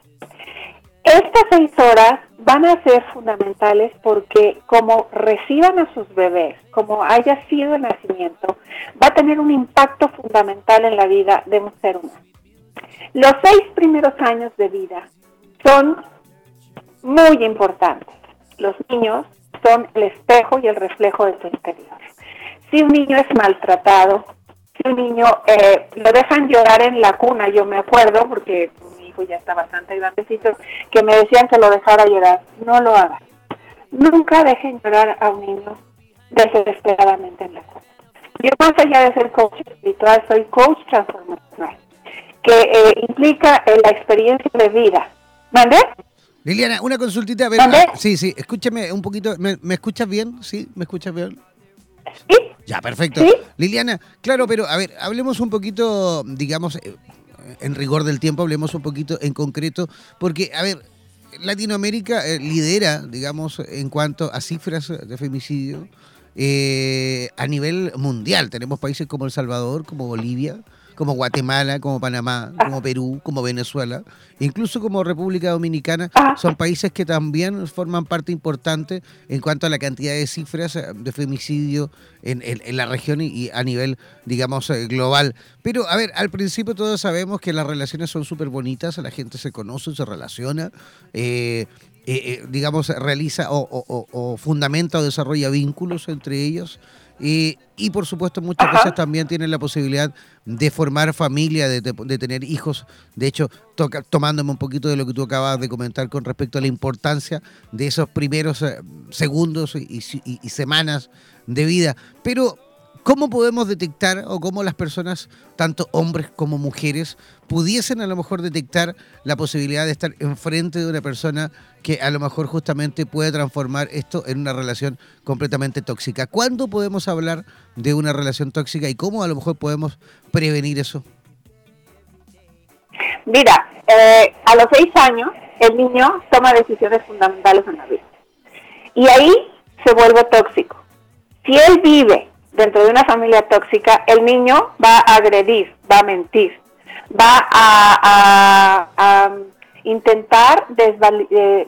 Speaker 4: Estas seis horas van a ser fundamentales porque como reciban a sus bebés, como haya sido el nacimiento, va a tener un impacto fundamental en la vida de un ser humano. Los seis primeros años de vida son muy importantes. Los niños son el espejo y el reflejo de su interior. Si un niño es maltratado, si un niño eh, lo dejan llorar en la cuna, yo me acuerdo, porque hijo ya está bastante grandecito, que me decían que lo dejara llorar. No lo hagan. Nunca dejen llorar a un niño desesperadamente en la cuna. Yo más allá de ser coach espiritual, soy coach transformacional, que eh, implica eh, la experiencia de vida. ¿Mande?
Speaker 2: Liliana, una consultita. A sí, sí, escúchame un poquito. ¿Me, escuchas bien? ¿Sí? ¿Me escuchas bien?
Speaker 4: Sí.
Speaker 2: Ya, perfecto. Liliana, claro, pero a ver, hablemos un poquito, digamos, eh, en rigor del tiempo, hablemos un poquito en concreto, porque, a ver, Latinoamérica eh, lidera, digamos, en cuanto a cifras de femicidio eh, a nivel mundial. Tenemos países como El Salvador, como Bolivia, como Guatemala, como Panamá, como Perú, como Venezuela, incluso como República Dominicana, son países que también forman parte importante en cuanto a la cantidad de cifras eh, de femicidio en, la región y, a nivel, digamos, eh, global. Pero, a ver, al principio todos sabemos que las relaciones son súper bonitas, la gente se conoce, se relaciona. Eh, digamos, realiza o, fundamenta o desarrolla vínculos entre ellos. Y, por supuesto muchas veces también tienen la posibilidad de formar familia, de, tener hijos. De hecho, tomándome un poquito de lo que tú acabas de comentar con respecto a la importancia de esos primeros eh, segundos y, y semanas de vida. Pero ¿Cómo podemos detectar o cómo las personas, tanto hombres como mujeres, pudiesen a lo mejor detectar la posibilidad de estar enfrente de una persona que a lo mejor justamente puede transformar esto en una relación completamente tóxica? ¿Cuándo podemos hablar de una relación tóxica y cómo a lo mejor podemos prevenir eso?
Speaker 4: Mira, eh, a los seis años el niño toma decisiones fundamentales en la vida y ahí se vuelve tóxico. Si él vive dentro de una familia tóxica, el niño va a agredir, va a mentir, va a, a intentar eh,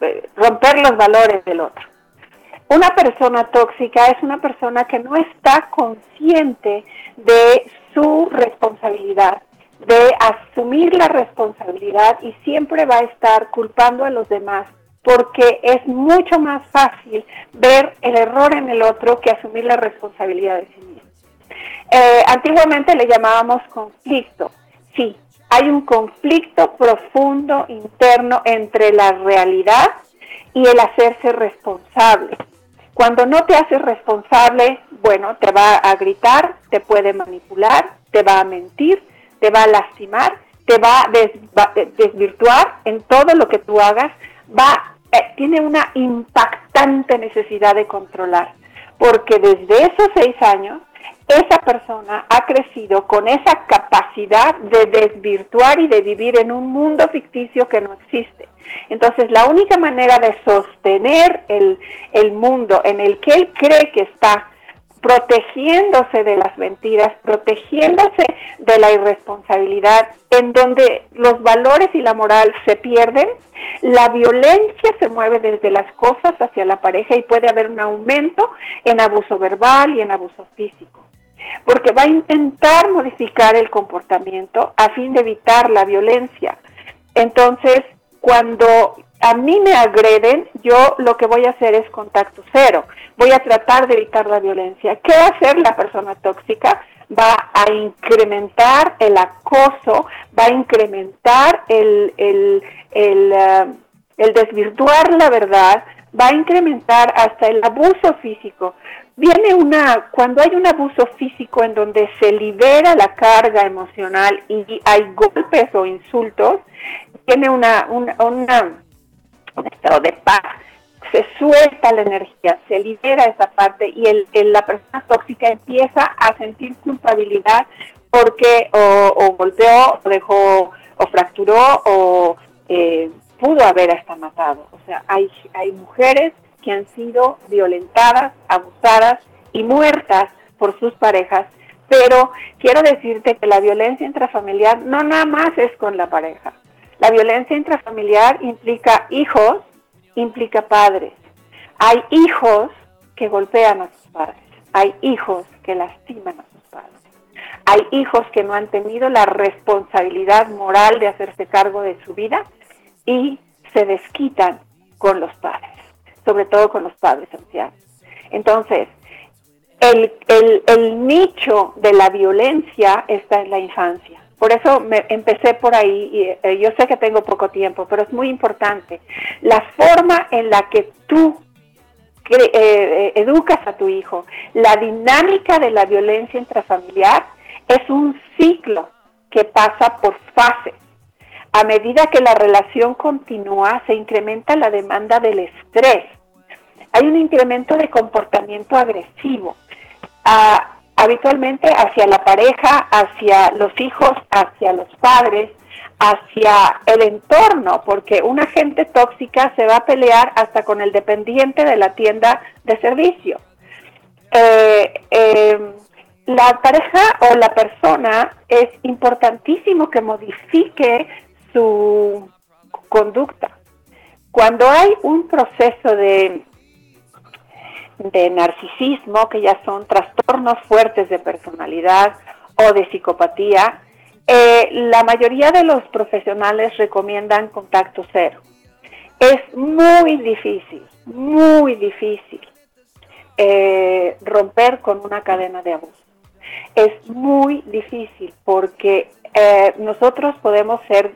Speaker 4: eh, romper los valores del otro. Una persona tóxica es una persona que no está consciente de su responsabilidad, de asumir la responsabilidad y siempre va a estar culpando a los demás porque es mucho más fácil ver el error en el otro que asumir la responsabilidad de sí mismo. Eh, antiguamente le llamábamos conflicto. Sí, hay un conflicto profundo interno entre la realidad y el hacerse responsable. Cuando no te haces responsable, bueno, te va a gritar, te puede manipular, te va a mentir, te va a lastimar, te va a desvirtuar en todo lo que tú hagas, va, eh, tiene una impactante necesidad de controlar, porque desde esos seis años esa persona ha crecido con esa capacidad de desvirtuar y de vivir en un mundo ficticio que no existe. Entonces, la única manera de sostener el, el mundo en el que él cree que está protegiéndose de las mentiras, protegiéndose de la irresponsabilidad, en donde los valores y la moral se pierden, la violencia se mueve desde las cosas hacia la pareja y puede haber un aumento en abuso verbal y en abuso físico porque va a intentar modificar el comportamiento a fin de evitar la violencia. Entonces, cuando a mí me agreden, yo lo que voy a hacer es contacto cero. Voy a tratar de evitar la violencia. ¿Qué va a hacer la persona tóxica? Va a incrementar el acoso, va a incrementar el, el, el, eh, desvirtuar la verdad, va a incrementar hasta el abuso físico. Viene una, cuando hay un abuso físico en donde se libera la carga emocional y hay golpes o insultos, tiene una, una, una- un de paz, se suelta la energía, se libera esa parte y el, la persona tóxica empieza a sentir culpabilidad porque o, o golpeó, o dejó, o fracturó, o eh, pudo haber hasta matado. O sea, hay, hay mujeres que han sido violentadas, abusadas y muertas por sus parejas, pero quiero decirte que la violencia intrafamiliar no nada más es con la pareja. La violencia intrafamiliar implica hijos, implica padres. Hay hijos que golpean a sus padres, hay hijos que lastiman a sus padres. Hay hijos que no han tenido la responsabilidad moral de hacerse cargo de su vida y se desquitan con los padres, sobre todo con los padres ancianos. Entonces, el, el- el nicho de la violencia está en la infancia. Por eso me empecé por ahí, y eh, yo sé que tengo poco tiempo, pero es muy importante. La forma en la que tú eh, eh, educas a tu hijo, la dinámica de la violencia intrafamiliar es un ciclo que pasa por fases. A medida que la relación continúa, se incrementa la demanda del estrés. Hay un incremento de comportamiento agresivo, ah, habitualmente hacia la pareja, hacia los hijos, hacia los padres, hacia el entorno, porque una gente tóxica se va a pelear hasta con el dependiente de la tienda de servicio. Eh, eh, la pareja o la persona es importantísimo que modifique su conducta. Cuando hay un proceso de, de narcisismo, que ya son trastornos fuertes de personalidad o de psicopatía, eh, la mayoría de los profesionales recomiendan contacto cero. Es muy difícil, muy difícil eh, romper con una cadena de abuso. Es muy difícil porque eh, nosotros podemos ser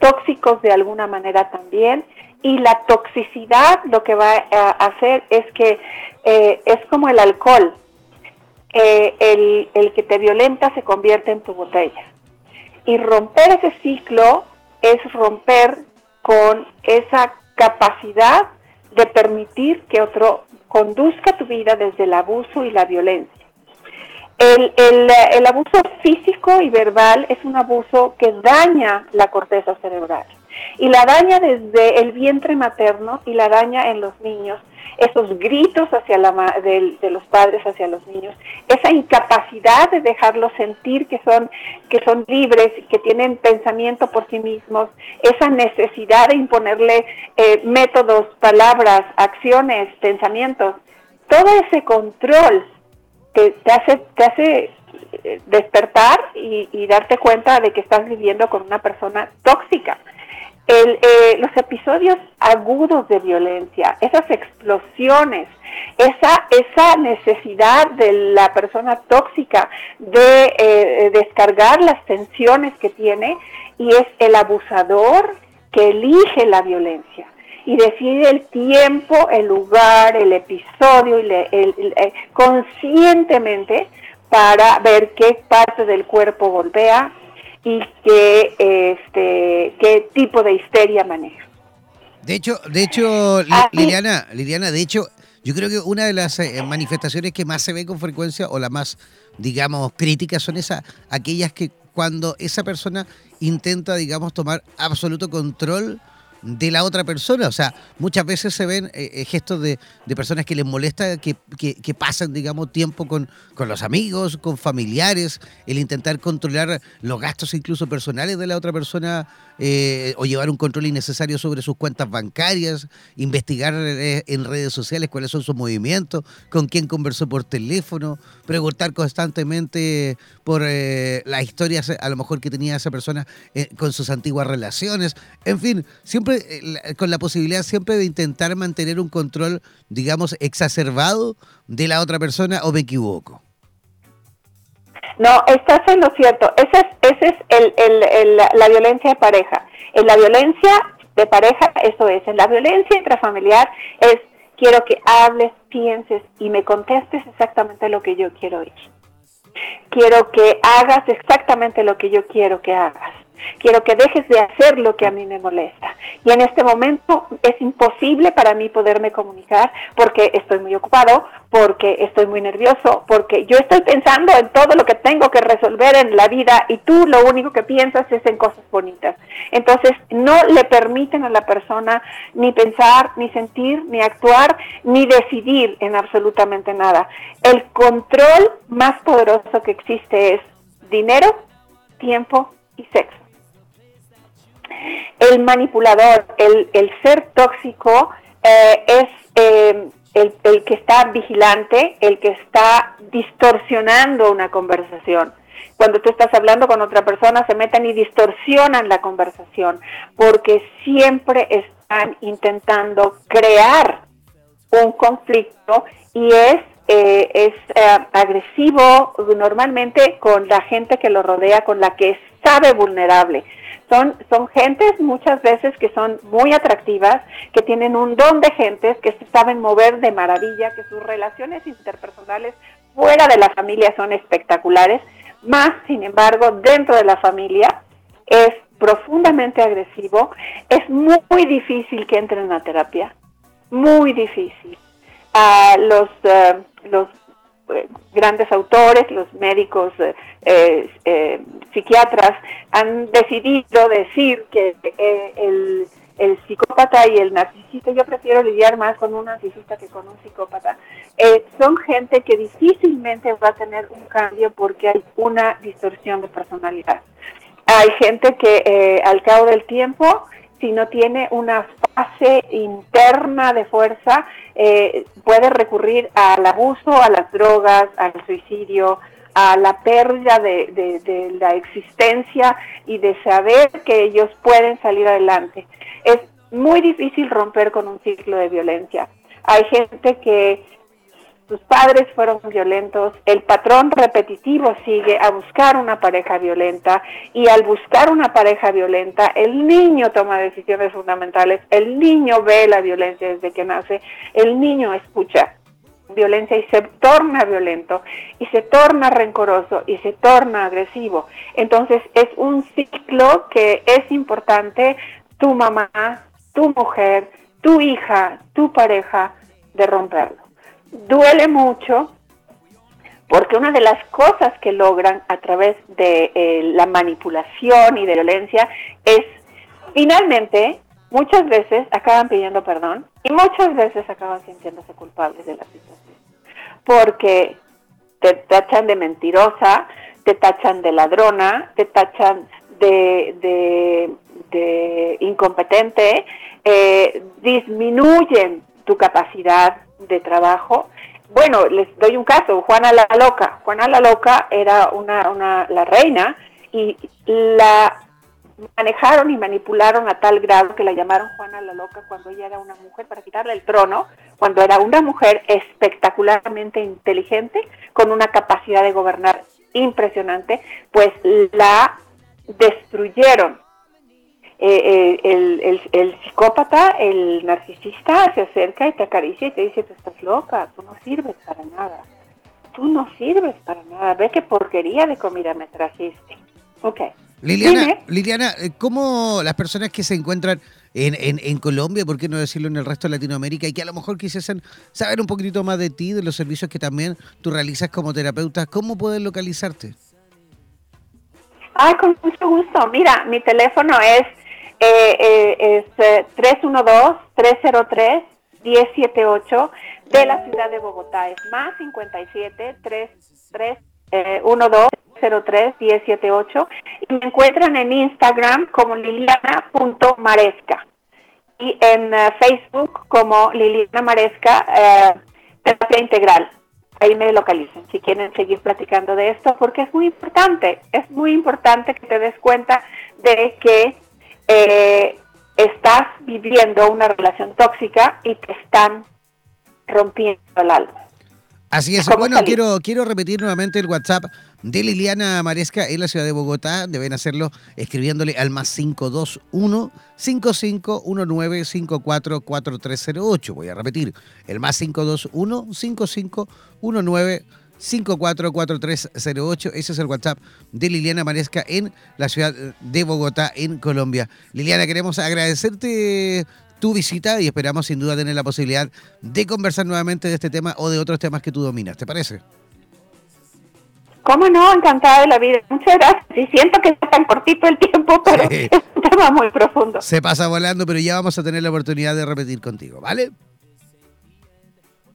Speaker 4: tóxicos de alguna manera también y la toxicidad lo que va a hacer es que eh, es como el alcohol. Eh, el, el que te violenta se convierte en tu botella. Y romper ese ciclo es romper con esa capacidad de permitir que otro conduzca tu vida desde el abuso y la violencia. El, el, el abuso físico y verbal es un abuso que daña la corteza cerebral. Y la daña desde el vientre materno y la daña en los niños. Esos gritos hacia la de, de, los padres hacia los niños, esa incapacidad de dejarlos sentir que son, que son libres, que tienen pensamiento por sí mismos, esa necesidad de imponerle eh, métodos, palabras, acciones, pensamientos, todo ese control te, te hace, te hace eh, despertar y darte cuenta de que estás viviendo con una persona tóxica el, eh, los episodios agudos de violencia, esas explosiones, esa, esa necesidad de la persona tóxica de eh, descargar las tensiones que tiene y es el abusador que elige la violencia y decide el tiempo, el lugar, el episodio y eh, conscientemente para ver qué parte del cuerpo golpea, y qué, este, qué tipo de histeria maneja.
Speaker 2: De hecho, de hecho,
Speaker 4: Ah,
Speaker 2: Liliana, Liliana, de hecho, yo creo que una de las eh, manifestaciones que más se ve con frecuencia o las más, digamos, críticas son esas, aquellas que cuando esa persona intenta, digamos, tomar absoluto control de la otra persona. O sea, muchas veces se ven eh, eh, gestos de, de, personas que les molesta que, que, que pasan, digamos, tiempo con, con, los amigos, con familiares, el intentar controlar los gastos incluso personales de la otra persona eh, o llevar un control innecesario sobre sus cuentas bancarias, investigar eh, en redes sociales cuáles son sus movimientos, con quién conversó por teléfono, preguntar constantemente por eh, las historias a lo mejor que tenía esa persona con sus antiguas relaciones, en fin, siempre con la posibilidad siempre de intentar mantener un control, digamos, exacerbado de la otra persona o me equivoco.
Speaker 4: No, estás en lo cierto. Ese es, es la violencia de pareja. En la violencia de pareja, eso es. En la violencia intrafamiliar es quiero que hables, pienses y me contestes exactamente lo que yo quiero oír. Quiero que hagas exactamente lo que yo quiero que hagas. Quiero que dejes de hacer lo que a mí me molesta. Y en este momento es imposible para mí poderme comunicar porque estoy muy ocupado, porque estoy muy nervioso, porque yo estoy pensando en todo lo que tengo que resolver en la vida y tú lo único que piensas es en cosas bonitas. Entonces no le permiten a la persona ni pensar, ni sentir, ni actuar, ni decidir en absolutamente nada. El control más poderoso que existe es dinero, tiempo y sexo el manipulador, el, el ser tóxico eh, es eh, el, el, que está vigilante, el que está distorsionando una conversación. Cuando tú estás hablando con otra persona, se meten y distorsionan la conversación, porque siempre están intentando crear un conflicto y es eh, es eh, agresivo normalmente con la gente que lo rodea, con la que sabe vulnerable. Son, son gentes muchas veces que son muy atractivas, que tienen un don de gentes, que se saben mover de maravilla, que sus relaciones interpersonales fuera de la familia son espectaculares, más sin embargo dentro de la familia es profundamente agresivo, es muy, difícil que entren a terapia, muy difícil. Uh, los, uh, los grandes autores, los médicos, eh, eh, psiquiatras, han decidido decir que el, el, psicópata y el narcisista, yo prefiero lidiar más con un narcisista que con un psicópata, son gente que difícilmente va a tener un cambio porque hay una distorsión de personalidad. Hay gente que al cabo del tiempo si no tiene una fase interna de fuerza, eh, puede recurrir al abuso, a las drogas, al suicidio, a la pérdida de, de, de, la existencia y de saber que ellos pueden salir adelante. Es muy difícil romper con un ciclo de violencia. Hay gente que sus padres fueron violentos, el patrón repetitivo sigue a buscar una pareja violenta y al buscar una pareja violenta el niño toma decisiones fundamentales, el niño ve la violencia desde que nace, el niño escucha violencia y se torna violento y se torna rencoroso y se torna agresivo. Entonces es un ciclo que es importante tu mamá, tu mujer, tu hija, tu pareja de romperlo duele mucho porque una de las cosas que logran a través de eh, la manipulación y de violencia es finalmente, muchas veces acaban pidiendo perdón y muchas veces acaban sintiéndose culpables de la situación. Porque te tachan de mentirosa, te tachan de ladrona, te tachan de, de, incompetente, eh, disminuyen tu capacidad de trabajo. Bueno, les doy un caso, Juana la Loca. Juana la Loca era una, una, la reina y la manejaron y manipularon a tal grado que la llamaron Juana la Loca cuando ella era una mujer para quitarle el trono, cuando era una mujer espectacularmente inteligente, con una capacidad de gobernar impresionante, pues la destruyeron. Eh, eh, el, el, el psicópata, el narcisista, se acerca y te acaricia y te dice, tú estás loca, tú no sirves para nada, tú no sirves para nada, ve qué porquería de comida me trajiste. Ok.
Speaker 2: Liliana,
Speaker 4: Dime.
Speaker 2: Liliana, eh, ¿cómo las personas que se encuentran en, en, en Colombia, por qué no decirlo en el resto de Latinoamérica, y que a lo mejor quisiesen saber un poquitito más de ti, de los servicios que también tú realizas como terapeuta, ¿cómo pueden localizarte?
Speaker 4: Ay, con mucho gusto. Mira, mi teléfono es, eh, eh, es eh, 312-303-1078 de la ciudad de Bogotá. Es más 57 33 eh, 1203 1078 y me encuentran en Instagram como liliana.maresca y en eh, Facebook como Liliana Maresca eh, Terapia Integral. Ahí me localizan si quieren seguir platicando de esto porque es muy importante, es muy importante que te des cuenta de que eh, estás viviendo una relación tóxica y te están rompiendo el alma.
Speaker 2: Así es.
Speaker 4: ¿Cómo
Speaker 2: Bueno,
Speaker 4: salir?
Speaker 2: quiero, quiero repetir nuevamente el WhatsApp de Liliana Maresca en la ciudad de Bogotá. Deben hacerlo escribiéndole al más 521 5519 544308. Voy a repetir, el más 521 5519 544308. Ese es el WhatsApp de Liliana Maresca en la ciudad de Bogotá, en Colombia. Liliana, queremos agradecerte tu visita y esperamos sin duda tener la posibilidad de conversar nuevamente de este tema o de otros temas que tú dominas. ¿Te parece?
Speaker 4: ¿Cómo no? Encantada de la vida. Muchas gracias. Y siento que está tan cortito el tiempo, pero
Speaker 2: Sí.
Speaker 4: es un tema muy profundo.
Speaker 2: Se pasa volando, pero ya vamos a tener la oportunidad de repetir contigo, ¿vale?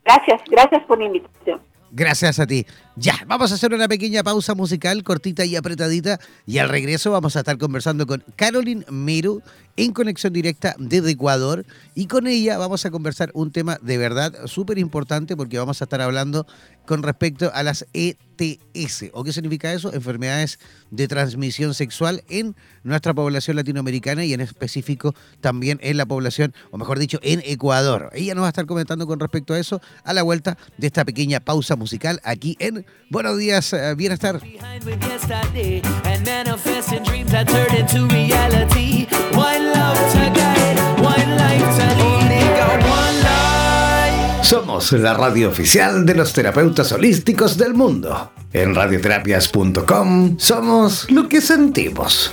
Speaker 4: Gracias, gracias por la invitación.
Speaker 2: Gracias a ti. Ya, vamos a hacer una pequeña pausa musical cortita y apretadita y al regreso vamos a estar conversando con Caroline Meru en conexión directa desde Ecuador y con ella vamos a conversar un tema de verdad súper importante porque vamos a estar hablando con respecto a las ETS. ¿O qué significa eso? Enfermedades de transmisión sexual en nuestra población latinoamericana y en específico también en la población, o mejor dicho, en Ecuador. Ella nos va a estar comentando con respecto a eso a la vuelta de esta pequeña pausa musical aquí en Buenos Días, eh, Bienestar.
Speaker 5: Somos la radio oficial de los terapeutas holísticos del mundo. En radioterapias.com somos lo que sentimos.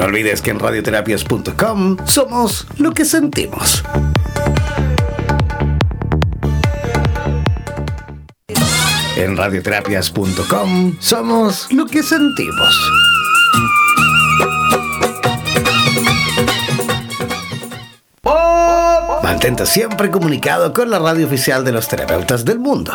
Speaker 5: No olvides que en radioterapias.com somos lo que sentimos. En radioterapias.com somos lo que sentimos. Mantente siempre comunicado con la radio oficial de los terapeutas del mundo.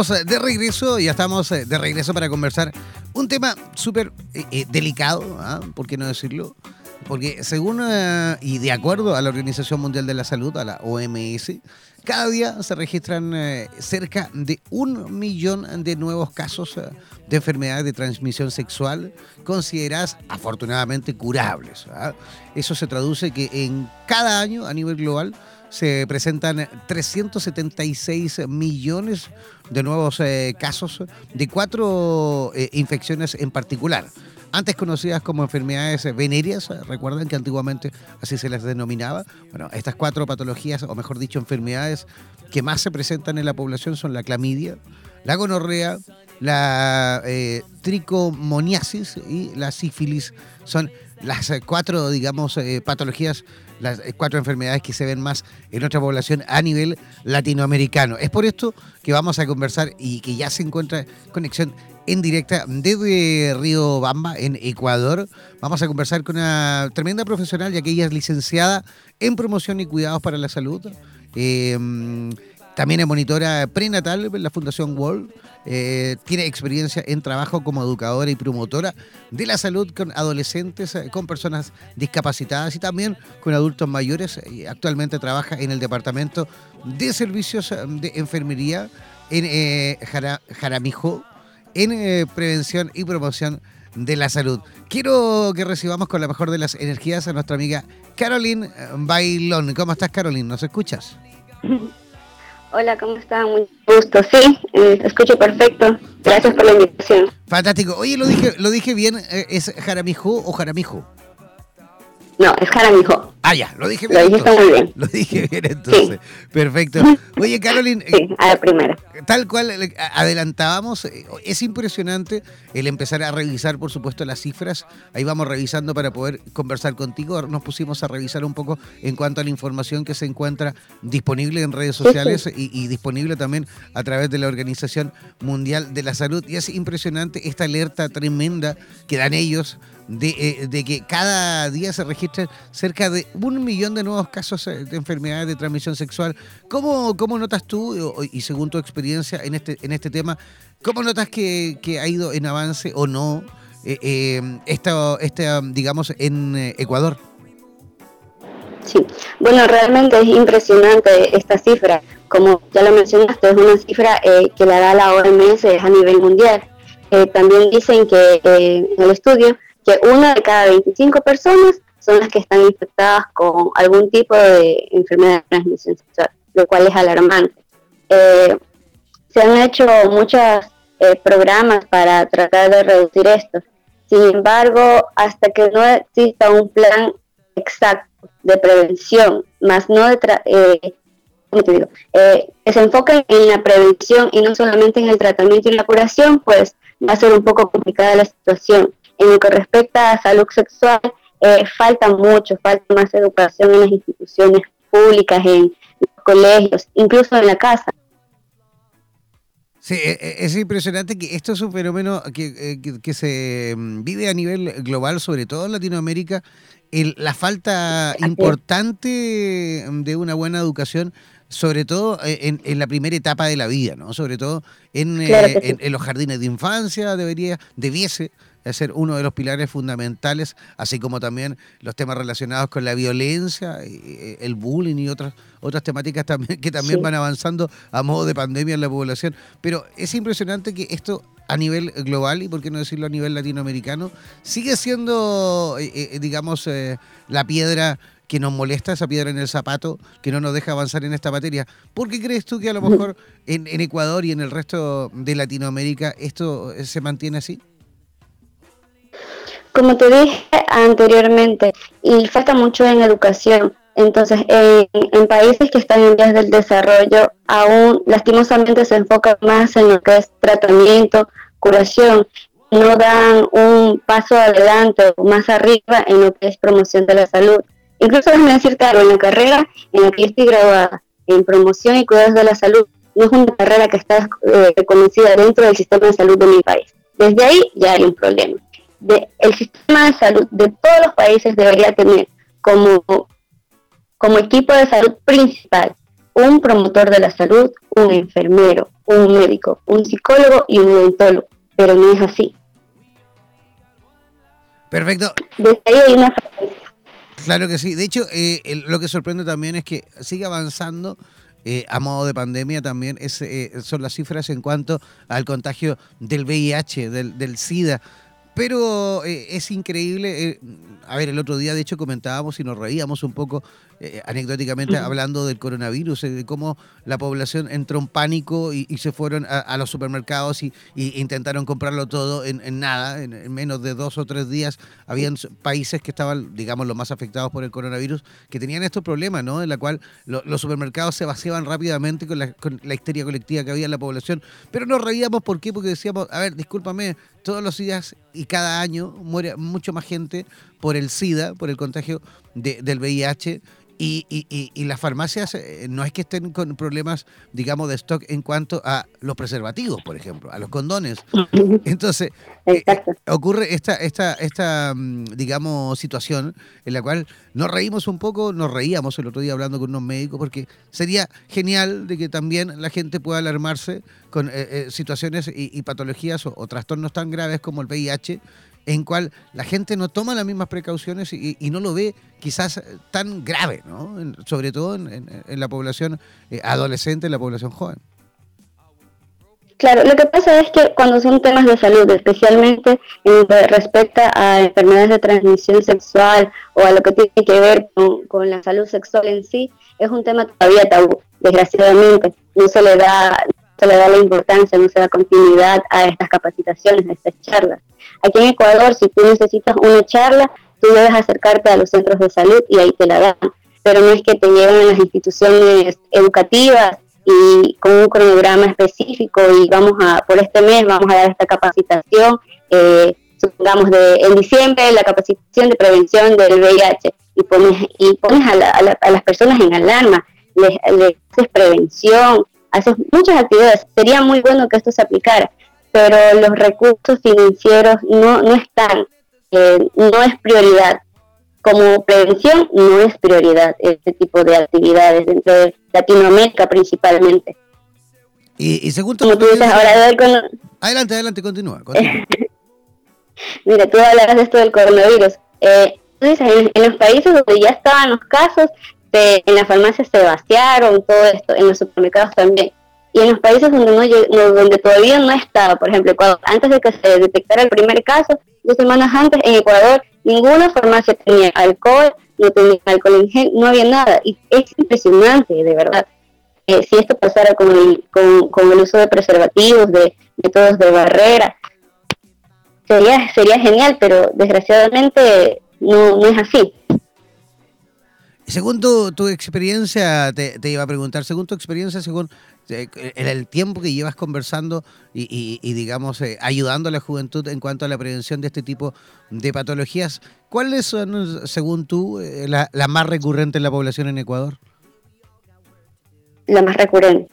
Speaker 2: Estamos eh, de regreso, ya estamos eh, de regreso para conversar un tema súper eh, eh, delicado, ¿ah? ¿por qué no decirlo? Porque según eh, y de acuerdo a la Organización Mundial de la Salud, a la OMS, cada día se registran eh, cerca de un millón de nuevos casos eh, de enfermedades de transmisión sexual consideradas afortunadamente curables. ¿ah? Eso se traduce que en cada año a nivel global se presentan 376 millones de nuevos eh, casos de cuatro eh, infecciones en particular. Antes conocidas como enfermedades venéreas, recuerdan que antiguamente así se las denominaba. Bueno, estas cuatro patologías, o mejor dicho, enfermedades que más se presentan en la población son la clamidia, la gonorrea, la eh, tricomoniasis y la sífilis. Son las cuatro, digamos, patologías, las eh, cuatro enfermedades que se ven más en nuestra población a nivel latinoamericano. Es por esto que vamos a conversar y que ya se encuentra conexión en directa desde Río Bamba, en Ecuador. Vamos a conversar con una tremenda profesional, ya que ella es licenciada en promoción y cuidados para la salud. Eh, también es monitora prenatal en la Fundación World. Eh, tiene experiencia en trabajo como educadora y promotora de la salud con adolescentes, eh, con personas discapacitadas y también con adultos mayores. Actualmente trabaja en el Departamento de Servicios de Enfermería en eh, Jara- Jaramillo, en eh, prevención y promoción de la salud. Quiero que recibamos con la mejor de las energías a nuestra amiga Caroline Bailón. ¿Cómo estás, Caroline? ¿Nos escuchas?
Speaker 6: Hola, ¿cómo están? Mucho gusto. Sí, eh, escucho perfecto. Gracias por la invitación.
Speaker 2: Fantástico. Oye, lo dije, lo dije bien, eh, ¿es Jaramijo o Jaramijo?
Speaker 6: No, es Jaramijo.
Speaker 2: Ah, ya, lo dije
Speaker 6: Lo
Speaker 2: bien.
Speaker 6: dijiste
Speaker 2: entonces.
Speaker 6: muy bien.
Speaker 2: Lo dije bien entonces. Perfecto. Oye, Caroline,
Speaker 6: Sí, a la primera.
Speaker 2: tal cual adelantábamos, eh, es impresionante el empezar a revisar, por supuesto, las cifras. Ahí vamos revisando para poder conversar contigo. Nos pusimos a revisar un poco en cuanto a la información que se encuentra disponible en redes sociales y, y disponible también a través de la Organización Mundial de la Salud. Y es impresionante esta alerta tremenda que dan ellos de, eh, de que cada día se registran cerca de un millón de nuevos casos eh, de enfermedades de transmisión sexual. ¿Cómo, cómo notas tú, y según tu experiencia en este, en este tema, cómo notas que, ha ido en avance o no eh, eh, esta, esta, digamos, en Ecuador?
Speaker 6: Sí. Bueno, realmente es impresionante esta cifra. Como ya lo mencionaste, es una cifra eh, que la da la OMS a nivel mundial. También dicen que en el estudio que una de cada 25 personas son las que están infectadas con algún tipo de enfermedad de transmisión sexual, lo cual es alarmante. Eh, se han hecho muchos eh, programas para tratar de reducir esto. Sin embargo, hasta que no exista un plan exacto de prevención, más no de tra- eh, ¿cómo te digo? Eh, que se enfoque en la prevención y no solamente en el tratamiento y la curación, pues va a ser un poco complicada la situación. En lo que respecta a salud sexual, eh, falta mucho, falta más educación en las instituciones públicas, en los colegios, incluso en la casa.
Speaker 2: Sí, e- e- es impresionante que esto es un fenómeno que, eh, que- que se mm, vive a nivel global, sobre todo en Latinoamérica, el- la falta importante de una buena educación, sobre todo eh, en, en la primera etapa de la vida, ¿no? Sobre todo en, eh,
Speaker 6: Claro que sí.
Speaker 2: en- en los jardines de infancia debería, debiese ser uno de los pilares fundamentales, así como también los temas relacionados con la violencia, y, eh, el bullying y otras otras temáticas también que también
Speaker 6: Sí.
Speaker 2: van avanzando a modo de pandemia en la población. Pero es impresionante que esto a nivel global y por qué no decirlo a nivel latinoamericano sigue siendo, eh, eh, digamos, eh, la piedra que nos molesta, esa piedra en el zapato que no nos deja avanzar en esta materia. ¿Por qué crees tú que a lo mejor en, en Ecuador y en el resto de Latinoamérica esto eh, se mantiene así?
Speaker 6: Como te dije anteriormente, y falta mucho en educación. Entonces, en, países que están en vías del desarrollo, aún lastimosamente se enfoca más en lo que es tratamiento, curación, no dan un paso adelante o más arriba en lo que es promoción de la salud. Incluso déjame decirte algo, en la carrera en la que estoy graduada en promoción y cuidados de la salud, no es una carrera que está eh, reconocida dentro del sistema de salud de mi país. Desde ahí ya hay un problema. De, el sistema de salud de todos los países debería tener como, como equipo de salud principal un promotor de la salud, un enfermero, un médico, un psicólogo y un odontólogo, pero no es así.
Speaker 2: Perfecto.
Speaker 6: Desde ahí hay una
Speaker 2: Claro que sí. De hecho, eh, el- lo que sorprende también es que sigue avanzando eh, a modo de pandemia también es, eh, son las cifras en cuanto al contagio del VIH, del, del SIDA. Pero eh, es increíble. eh, a ver, el otro día de hecho comentábamos y nos reíamos un poco eh, anecdóticamente hablando del coronavirus, eh, de cómo la población entró en pánico y, y se fueron a, a los supermercados y, y intentaron comprarlo todo en, en nada, en, en menos de dos o tres días. Habían países que estaban, digamos, los más afectados por el coronavirus, que tenían estos problemas, ¿no? En la cual lo- los supermercados se vaciaban rápidamente con la, con la histeria colectiva que había en la población. Pero nos reíamos, ¿por qué? Porque decíamos, a ver, discúlpame, todos los días y cada año muere mucho más gente por el SIDA, por el contagio de- del VIH. Y, y- y- y las farmacias eh, no es que estén con problemas, digamos, de stock en cuanto a los preservativos, por ejemplo, a los condones. Entonces, eh, ocurre esta, esta, esta, mm, digamos, situación en la cual nos reímos un poco, nos reíamos el otro día hablando con unos médicos, porque sería genial de que también la gente pueda alarmarse con eh, situaciones y, y patologías o, o trastornos tan graves como el VIH, en cual la gente no toma las mismas precauciones y, no lo ve quizás eh, tan grave, ¿no? En- sobre todo en, la población eh, adolescente, en la población joven.
Speaker 6: Claro, lo que pasa es que cuando son temas de salud, especialmente en lo a enfermedades de transmisión sexual o a lo que tiene que ver con, con la salud sexual en sí, es un tema todavía tabú, desgraciadamente. No se le da, no se le da la importancia, no se da continuidad a estas capacitaciones, a estas charlas. Aquí en Ecuador, si tú necesitas una charla, tú debes acercarte a los centros de salud y ahí te la dan. Pero no es que te lleven a las instituciones educativas y con un cronograma específico y vamos a, por este mes vamos a dar esta capacitación, eh, supongamos de, en diciembre la capacitación de prevención del VIH y pones, y pones a, la- a la- a las personas en alarma, les, les haces prevención, haces muchas actividades. Sería muy bueno que esto se aplicara, pero los recursos financieros no, no están, eh, no es prioridad como prevención no es prioridad este tipo de actividades dentro de Latinoamérica principalmente.
Speaker 2: Y, y según
Speaker 6: Como tú dices, ahora del
Speaker 2: Adelante, adelante, continúa. continúa.
Speaker 6: mira, tú hablarás de esto del coronavirus. Eh, tú dices, en, en los países donde ya estaban los casos, en las farmacias se vaciaron, todo esto, en los supermercados también. Y en los países donde no, donde todavía no estaba, por ejemplo, Ecuador, antes de que se detectara el primer caso, dos semanas antes, en Ecuador, ninguna farmacia tenía alcohol, no tenía alcohol en gel, no había nada. Y es impresionante, de verdad. Eh, si esto pasara con el, con, con el uso de preservativos, de métodos de barrera, sería, sería genial, pero desgraciadamente no, no es así.
Speaker 2: Según tu, tu experiencia, te iba a preguntar, según tu experiencia, según eh, el, el tiempo que llevas conversando y, y- y, digamos, eh, ayudando a la juventud en cuanto a la prevención de este tipo de patologías, ¿cuáles son, según tú, eh, la, la más recurrente en la población en Ecuador?
Speaker 6: La más recurrente.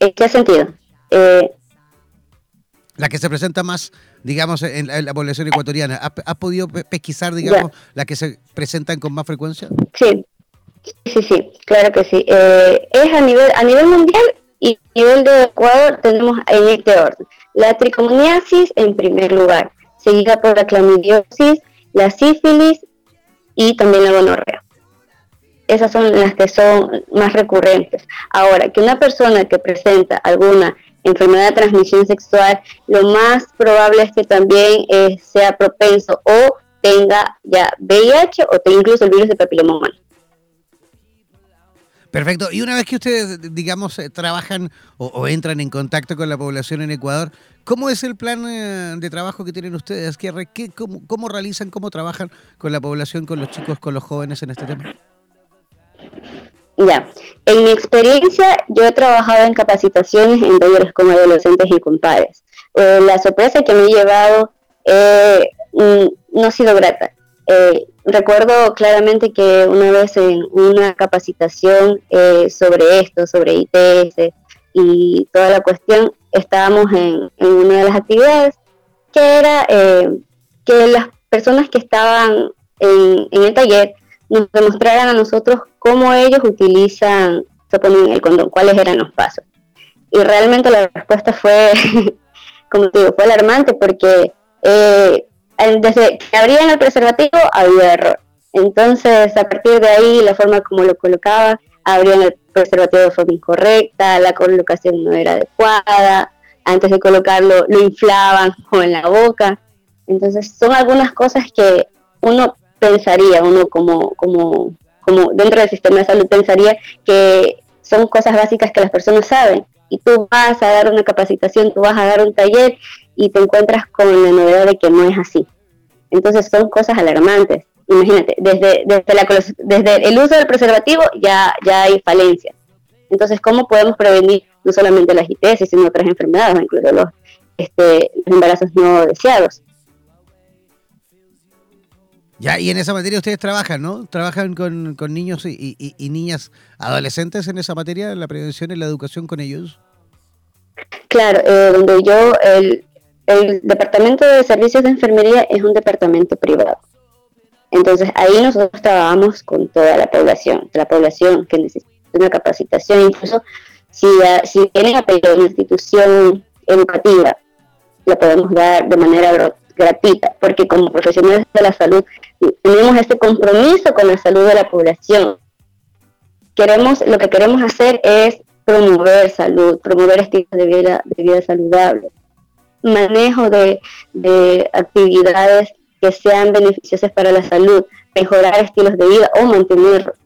Speaker 6: ¿En qué sentido? Eh,
Speaker 2: La que se presenta más, digamos, en la, en la población ecuatoriana. ¿Has, has podido pe- pesquisar, digamos, las que se presentan con más frecuencia?
Speaker 6: Sí, sí, sí, claro que sí. Eh, es a nivel, a nivel mundial y nivel de Ecuador tenemos en este orden. La tricomoniasis en primer lugar, seguida por la clamidiosis, la sífilis y también la gonorrea. Esas son las que son más recurrentes. Ahora, que una persona que presenta alguna enfermedad de transmisión sexual, lo más probable es que también eh, sea propenso o tenga ya VIH o tenga incluso el virus de papiloma.
Speaker 2: Perfecto. Y una vez que ustedes, digamos, eh, trabajan o, entran en contacto con la población en Ecuador, ¿cómo es el plan eh, de trabajo que tienen ustedes? ¿Qué, cómo, realizan, cómo trabajan con la población, con los chicos, con los jóvenes en este tema?
Speaker 6: Ya, en mi experiencia yo he trabajado en capacitaciones en talleres con adolescentes y con padres. Eh, la sorpresa que me he llevado mm, no ha sido grata. Recuerdo claramente que una vez en una capacitación eh, sobre esto, sobre ITS y toda la cuestión, estábamos en, una de las actividades que era eh, que las personas que estaban en, el taller nos demostraran a nosotros cómo ellos utilizan, se el condón, cuáles eran los pasos. Y realmente la respuesta fue, como te digo, fue alarmante porque eh, desde que abrían el preservativo había error. Entonces, a partir de ahí, la forma como lo colocaba, abrían el preservativo de forma incorrecta, la colocación no era adecuada, antes de colocarlo lo inflaban o en la boca. Entonces, son algunas cosas que uno pensaría, uno como, como, como dentro del sistema de salud pensaría que son cosas básicas que las personas saben. Y tú vas a dar una capacitación, tú vas a dar un taller y te encuentras con la novedad de que no es así. Entonces son cosas alarmantes. Imagínate, desde, desde, la, desde el uso del preservativo ya, ya hay falencias. Entonces, ¿cómo podemos prevenir no solamente las ITS, sino otras enfermedades, incluso los, este, los embarazos no deseados?
Speaker 2: Ya, y en esa materia ustedes trabajan, ¿no? Trabajan con, con niños y, y- y niñas adolescentes en esa materia, en la prevención y la educación con ellos.
Speaker 6: Claro, eh, donde yo, el, el departamento de servicios de enfermería es un departamento privado. Entonces ahí nosotros trabajamos con toda la población, la población que necesita una capacitación, incluso si, ah, si vienen a pedir una institución educativa, la podemos dar de manera gratuita, porque como profesionales de la salud tenemos este compromiso con la salud de la población. Queremos, lo que queremos hacer es promover salud, promover estilos de vida, de vida saludable, manejo de, de actividades que sean beneficiosas para la salud, mejorar estilos de vida o mantenerlos.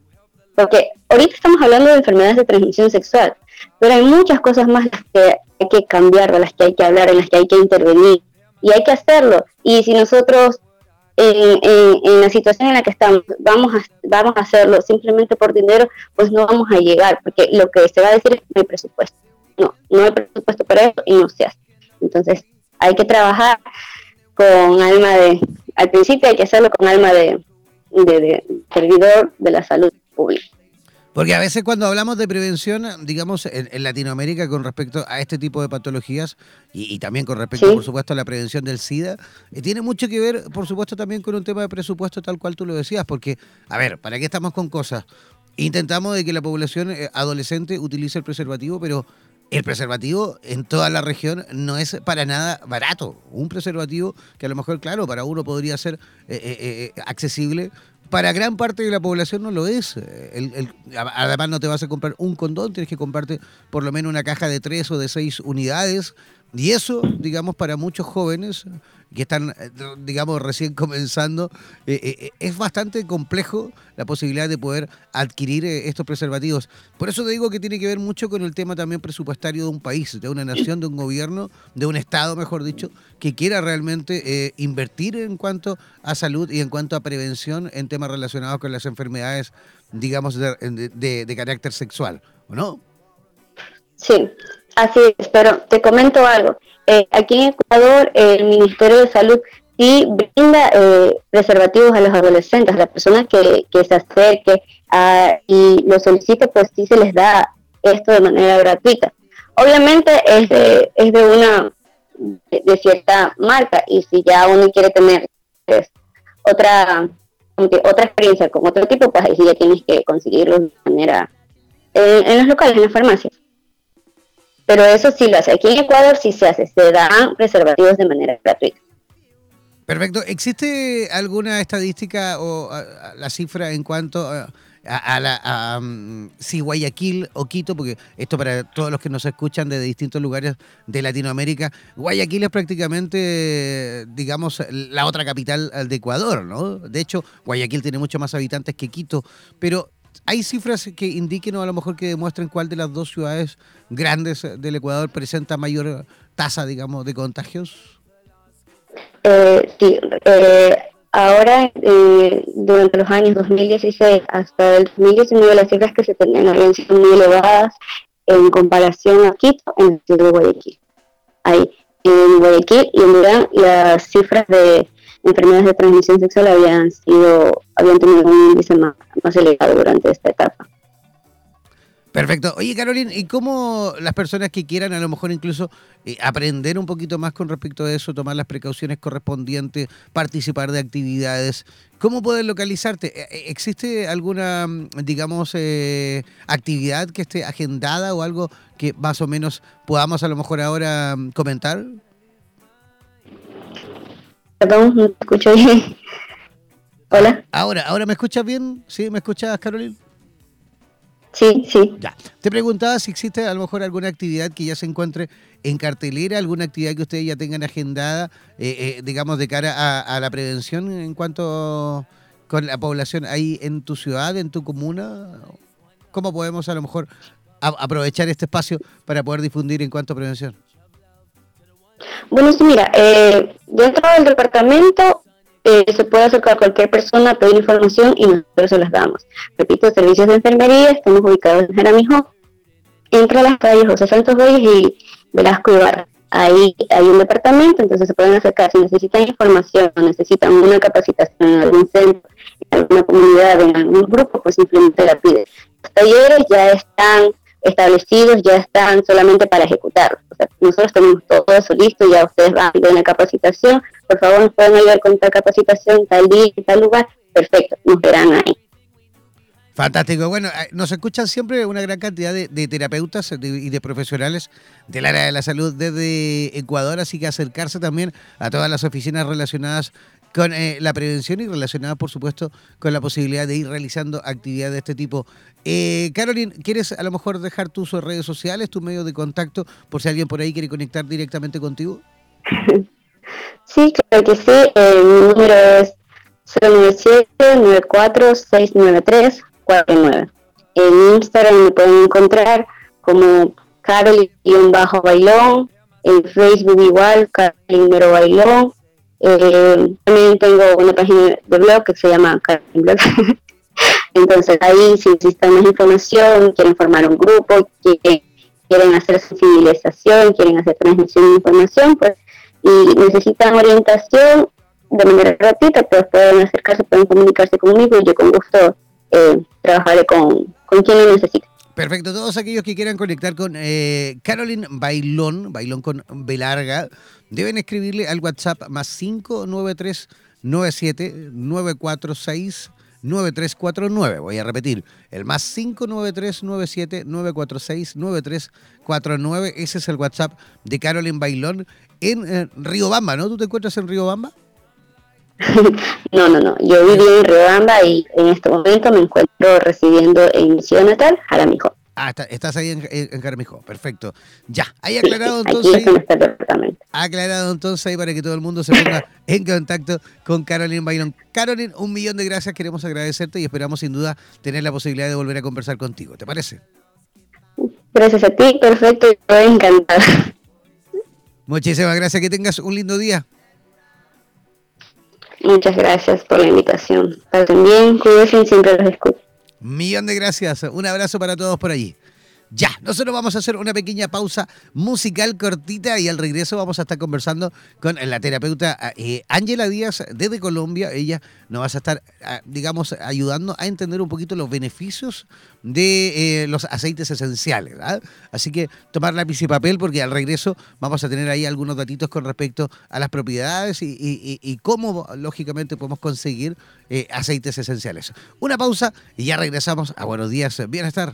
Speaker 6: Porque ahorita estamos hablando de enfermedades de transmisión sexual, pero hay muchas cosas más las que hay que cambiar, de las que hay que hablar, en las que hay que intervenir. Y hay que hacerlo. Y si nosotros en, la situación en la que estamos vamos a, vamos a hacerlo simplemente por dinero, pues no vamos a llegar, porque lo que se va a decir es que no hay presupuesto. No, no hay presupuesto para eso y no se hace. Entonces hay que trabajar con alma de, al principio hay que hacerlo con alma de, de, de servidor de la salud pública.
Speaker 2: Porque a veces cuando hablamos de prevención, digamos, en, en Latinoamérica con respecto a este tipo de patologías y, y también con respecto,
Speaker 6: Sí.
Speaker 2: por supuesto, a la prevención del SIDA, eh, tiene mucho que ver, por supuesto, también con un tema de presupuesto tal cual tú lo decías, porque, a ver, ¿para qué estamos con cosas? Intentamos de que la población eh, adolescente utilice el preservativo, pero el preservativo en toda la región no es para nada barato. Un preservativo que a lo mejor, claro, para uno podría ser eh, eh, eh, accesible, para gran parte de la población no lo es. Además, no te vas a comprar un condón, tienes que comprarte por lo menos una caja de tres o de seis unidades. Y eso, digamos, para muchos jóvenes que están, eh, digamos, recién comenzando, eh, eh, es bastante complejo la posibilidad de poder adquirir estos preservativos. Por eso te digo que tiene que ver mucho con el tema también presupuestario de un país, de una nación, de un gobierno, de un Estado, mejor dicho, que quiera realmente eh, invertir en cuanto a salud y en cuanto a prevención en temas relacionados con las enfermedades, digamos, de, de- de carácter sexual, ¿o no?
Speaker 6: Sí, así es, pero te comento algo. Eh, aquí en Ecuador, el Ministerio de Salud sí brinda eh, preservativos a los adolescentes, a las personas que, se acerque a- y lo solicite, pues sí se les da esto de manera gratuita. Obviamente es de, es de una de, cierta marca y si ya uno quiere tener pues, otra otra experiencia con otro tipo, pues ahí ya tienes que conseguirlo de manera en, en los locales, en las farmacias. Pero eso sí lo hace. Aquí en Ecuador sí se hace. Se dan preservativos de manera gratuita.
Speaker 2: Perfecto. ¿Existe alguna estadística o la cifra en cuanto a, a- la mm, si Guayaquil o Quito, porque esto para todos los que nos escuchan de distintos lugares de Latinoamérica, Guayaquil es prácticamente, digamos, la otra capital de Ecuador, ¿no? De hecho, Guayaquil tiene mucho más habitantes que Quito, pero ¿Hay cifras que indiquen o a lo mejor que demuestren cuál de las dos ciudades grandes del Ecuador presenta mayor tasa, digamos, de contagios?
Speaker 6: Eh, sí, eh, ahora eh, durante los años 2016 hasta el 2019 las cifras que se tenían habían sido muy elevadas en comparación a Quito en el de Guayaquil. Ahí, en Guayaquil y en Durán las cifras de enfermedades de transmisión sexual habían sido habían tenido un índice más, más elevado durante esta etapa.
Speaker 2: Perfecto. Oye, Carolina, ¿y cómo las personas que quieran a lo mejor incluso eh, aprender un poquito más con respecto a eso, tomar las precauciones correspondientes, participar de actividades, cómo pueden localizarte? Eh, eh, ¿Existe alguna, mm, digamos, eh, actividad que esté agendada o algo que más o menos podamos a lo mejor ahora mm, comentar?
Speaker 6: Perdón, no te escucho bien. Hola.
Speaker 2: Ahora, ¿ahora me escuchas bien? ¿Sí? ¿Me escuchas, Carolina?
Speaker 6: Sí, sí.
Speaker 2: Ya. Te preguntaba si existe a lo mejor alguna actividad que ya se encuentre en cartelera, alguna actividad que ustedes ya tengan agendada, eh, eh, digamos, de cara a, a la prevención en cuanto con la población ahí en tu ciudad, en tu comuna. ¿Cómo podemos a lo mejor a- aprovechar este espacio para poder difundir en cuanto a prevención?
Speaker 6: Bueno, sí, mira, eh, dentro del departamento eh, se puede acercar cualquier persona, pedir información y nosotros se las damos. Repito, servicios de enfermería, estamos ubicados en Jaramillo, entre las calles José Santos Reyes y Velasco Ibarra. Ahí hay un departamento, entonces se pueden acercar. Si necesitan información necesitan una capacitación en algún centro, en alguna comunidad, en algún grupo, pues simplemente la piden. Los talleres ya están establecidos, ya están solamente para ejecutarlos. O sea, nosotros tenemos todo eso listo, ya ustedes van de una capacitación, por favor nos pueden ayudar con tal capacitación, tal día, tal lugar, perfecto, nos verán ahí.
Speaker 2: Fantástico. Bueno, eh, nos escuchan siempre una gran cantidad de, terapeutas de- y de profesionales del área de la salud desde Ecuador, así que acercarse también a todas las oficinas relacionadas con eh, la prevención y relacionadas, por supuesto, con la posibilidad de ir realizando actividades de este tipo. Eh, Carolyn, ¿quieres a lo mejor dejar tus redes sociales, tu medio de contacto, por si alguien por ahí quiere conectar directamente contigo?
Speaker 6: Sí, claro que sí, eh, mi número es 097-94-693-49. En Instagram me pueden encontrar como Carol-Bailón, en Facebook igual, Carolyn Mero Bailón. Eh, también tengo una página de blog que se llama Carolyn Blog. Entonces ahí si necesitan más información, quieren formar un grupo, quieren, quieren hacer sensibilización, quieren hacer transmisión de información, pues y necesitan orientación de manera gratuita, pues pueden acercarse, pueden comunicarse conmigo y yo con gusto eh, trabajaré con, con quien lo necesite.
Speaker 2: Perfecto, todos aquellos que quieran conectar con eh, Carolyn Bailón, Bailón con B larga, deben escribirle al WhatsApp más 593 97 946 9349. Voy a repetir, el más 593 97 946 9349. Ese es el WhatsApp de Carolyn Bailón en eh, Riobamba, ¿no? ¿Tú te encuentras en Riobamba?
Speaker 6: No, no, no. Yo viví en Riobamba y en este momento me encuentro residiendo en ciudad natal, Jaramillo.
Speaker 2: Ah, está- estás ahí en, en, Jaramillo. Perfecto. Ya, ahí
Speaker 6: Sí,
Speaker 2: aclarado
Speaker 6: aquí
Speaker 2: entonces.
Speaker 6: es donde está el departamento.
Speaker 2: aclarado entonces ahí para que todo el mundo se ponga en contacto con Carolyn Bailón. Carolyn, un millón de gracias, queremos agradecerte y esperamos sin duda tener la posibilidad de volver a conversar contigo. ¿Te parece?
Speaker 6: Gracias a ti, perfecto, estoy encantada.
Speaker 2: Muchísimas gracias, que tengas un lindo día.
Speaker 6: Muchas gracias por la invitación. Pasen bien, cuídense siempre los escucho.
Speaker 2: Millón de gracias, un abrazo para todos por allí. Ya, nosotros vamos a hacer una pequeña pausa musical cortita y al regreso vamos a estar conversando con la terapeuta eh, Ángela Díaz desde Colombia. Ella nos va a estar, ah, digamos, ayudando a entender un poquito los beneficios de eh, los aceites esenciales. ¿verdad? Así que tomar lápiz y papel porque al regreso vamos a tener ahí algunos datitos con respecto a las propiedades y cómo, lógicamente, podemos conseguir eh, aceites esenciales. Una pausa y ya regresamos a Buenos Días, Bienestar.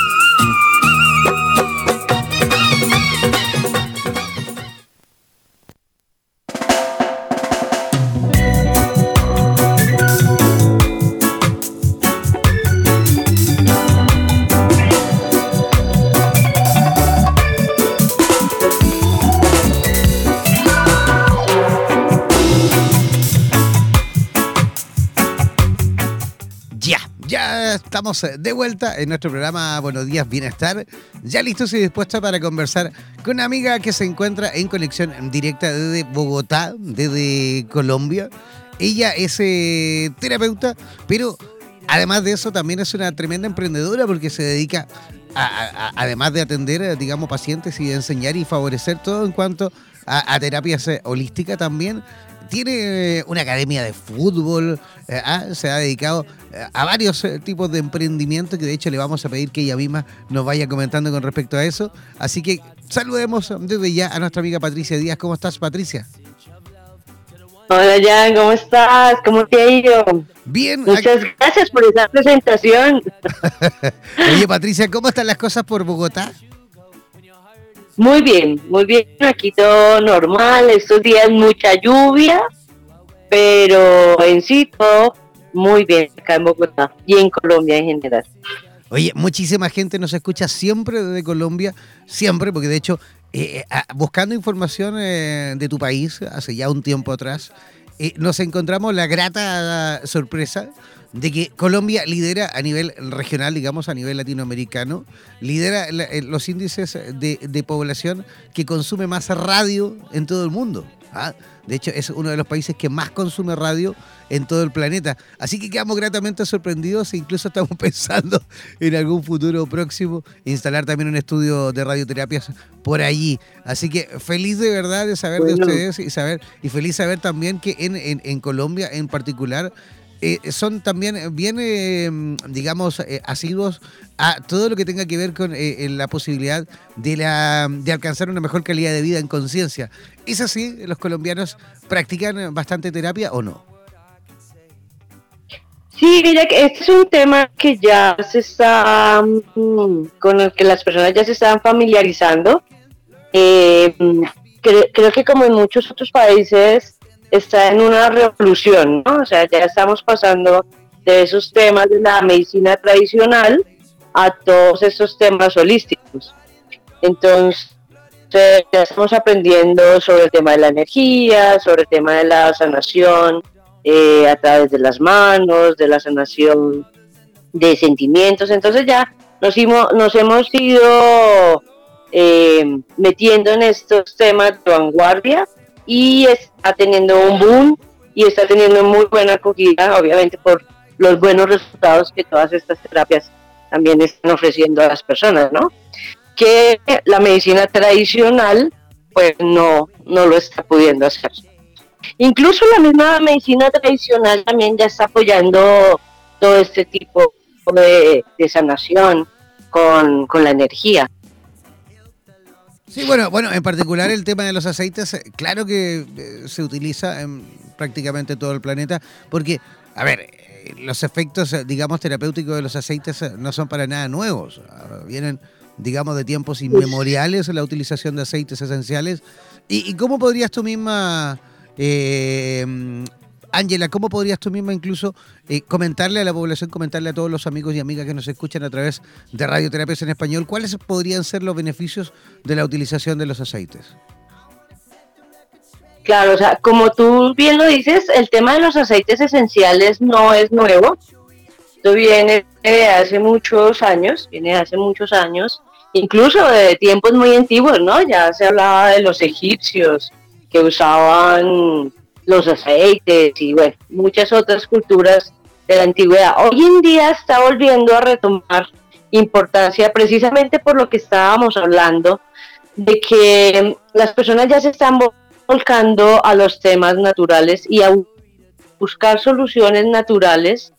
Speaker 7: Estamos de vuelta en nuestro programa Buenos Días Bienestar, ya listos y dispuestos para conversar con una amiga que se encuentra en conexión directa desde Bogotá, desde Colombia. Ella es eh, terapeuta, pero además de eso también es una tremenda emprendedora porque se dedica, a- a- a- además de atender, digamos, pacientes y de enseñar y favorecer todo en cuanto a, a terapias eh, holísticas también. Tiene eh, una academia de fútbol, eh, ah, se ha dedicado eh, a varios tipos de emprendimientos que de hecho le vamos a pedir que ella misma nos vaya comentando con respecto a eso. Así que saludemos desde ya a nuestra amiga Patricia Díaz. ¿Cómo estás, Patricia?
Speaker 8: Hola Jan, ¿cómo estás? ¿Cómo te ha ido?
Speaker 7: Bien.
Speaker 8: Muchas gracias por esa presentación.
Speaker 7: Oye, Patricia, ¿cómo están las cosas por Bogotá?
Speaker 8: Muy bien, muy bien. Aquí todo normal. Estos días mucha lluvia, pero en sí todo muy bien acá en Bogotá y en Colombia en general.
Speaker 2: Oye, muchísima gente nos escucha siempre desde Colombia, siempre, porque de hecho, eh, ah, buscando información eh, de tu país hace ya un tiempo atrás, eh, nos encontramos la grata sorpresa de que Colombia lidera a nivel regional, digamos, a nivel latinoamericano, lidera la- eh, los índices de, de población que consume más radio en todo el mundo. ¿ah? De hecho, es uno de los países que más consume radio en todo el planeta. Así que quedamos gratamente sorprendidos e incluso estamos pensando en algún futuro próximo instalar también un estudio de radioterapias por allí. Así que feliz de verdad de saber de ustedes y saber y feliz saber también que en, en- en Colombia en particular eh, son también bien, eh, digamos, eh, asiduos a todo lo que tenga que ver con eh, la posibilidad de, la, de alcanzar una mejor calidad de vida en conciencia. ¿Es así? ¿Los colombianos practican bastante terapia o no?
Speaker 8: Sí, mira este es un tema que ya se está, mm, con el que las personas ya se están familiarizando. Eh, mm, cre- creo que como en muchos otros países está en una revolución, ¿no? O sea, ya estamos pasando de esos temas de la medicina tradicional a todos esos temas holísticos. Entonces, ya estamos aprendiendo sobre el tema de la energía, sobre el tema de la sanación, eh, a través de las manos, de la sanación de sentimientos. Entonces ya nos, hemos ido eh, metiendo en estos temas de vanguardia y está teniendo un boom y está teniendo muy buena acogida, obviamente por los buenos resultados que todas estas terapias también están ofreciendo a las personas, ¿no? Que la medicina tradicional pues no, no lo está pudiendo hacer. Incluso la misma medicina tradicional también ya está apoyando todo este tipo de, sanación con, con la energía.
Speaker 2: Sí, bueno, bueno, en particular el tema de los aceites, eh, claro que eh, se utiliza en prácticamente todo el planeta, porque, a ver, eh, los efectos, digamos, terapéuticos de los aceites eh, no son para nada nuevos. Vienen, digamos, de tiempos inmemoriales la utilización de aceites esenciales. ¿Y, y cómo podrías tú misma, Ángela, cómo podrías tú misma incluso eh, comentarle a la población, comentarle a todos los amigos y amigas que nos escuchan a través de Radioterapias en Español, cuáles podrían ser los beneficios de la utilización de los aceites?
Speaker 8: Claro, o sea, como tú bien lo dices, el tema de los aceites esenciales no es nuevo. Esto viene de hace muchos años, viene de hace muchos años, incluso de tiempos muy antiguos, ¿no? Ya se hablaba de los egipcios que usaban los aceites y bueno, muchas otras culturas de la antigüedad. Hoy en día está volviendo a retomar importancia precisamente por lo que estábamos hablando, de que las personas ya se están vol- volcando a los temas naturales y a buscar soluciones naturales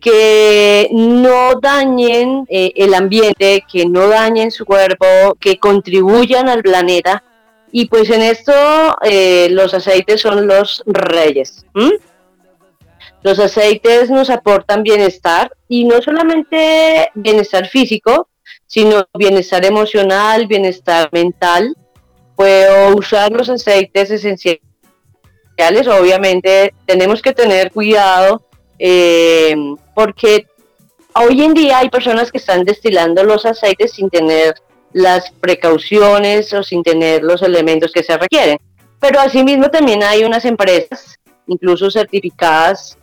Speaker 8: que no dañen eh, el ambiente, que no dañen su cuerpo, que contribuyan al planeta. Y pues en esto eh, los aceites son los reyes. Los aceites nos aportan bienestar y no solamente bienestar físico, sino bienestar emocional, bienestar mental. Puedo usar los aceites esenciales. Obviamente tenemos que tener cuidado eh, porque hoy en día hay personas que están destilando los aceites sin tener las precauciones o sin tener los elementos que se requieren. Pero asimismo también hay unas empresas, incluso certificadas,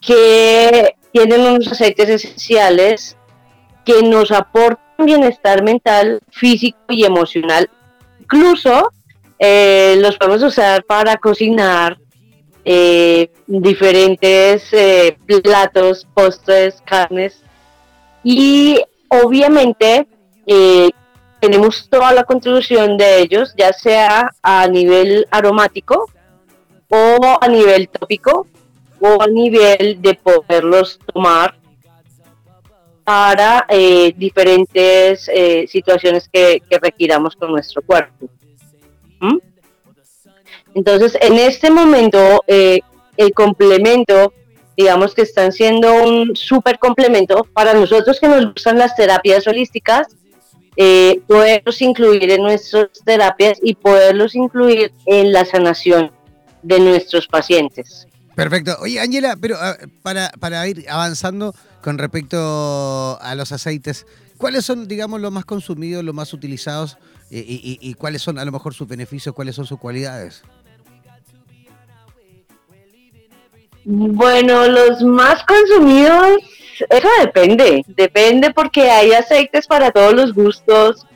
Speaker 8: que tienen unos aceites esenciales que nos aportan bienestar mental, físico y emocional. Incluso eh, los podemos usar para cocinar eh, diferentes eh, platos, postres, carnes. Y obviamente tenemos toda la contribución de ellos, ya sea a nivel aromático o a nivel tópico o a nivel de poderlos tomar para eh, diferentes eh, situaciones que, requiramos con nuestro cuerpo. ¿Mm? Entonces, en este momento, eh, el complemento, digamos que están siendo un súper complemento para nosotros que nos gustan las terapias holísticas, eh, poderlos incluir en nuestras terapias y poderlos incluir en la sanación de nuestros pacientes.
Speaker 2: Perfecto. Oye, Ángela, pero para, para ir avanzando con respecto a los aceites, ¿cuáles son, digamos, los más consumidos, los más utilizados y, y- y cuáles son a lo mejor sus beneficios, cuáles son sus cualidades?
Speaker 8: Bueno, los más consumidos, eso depende, depende porque hay aceites para todos los gustos,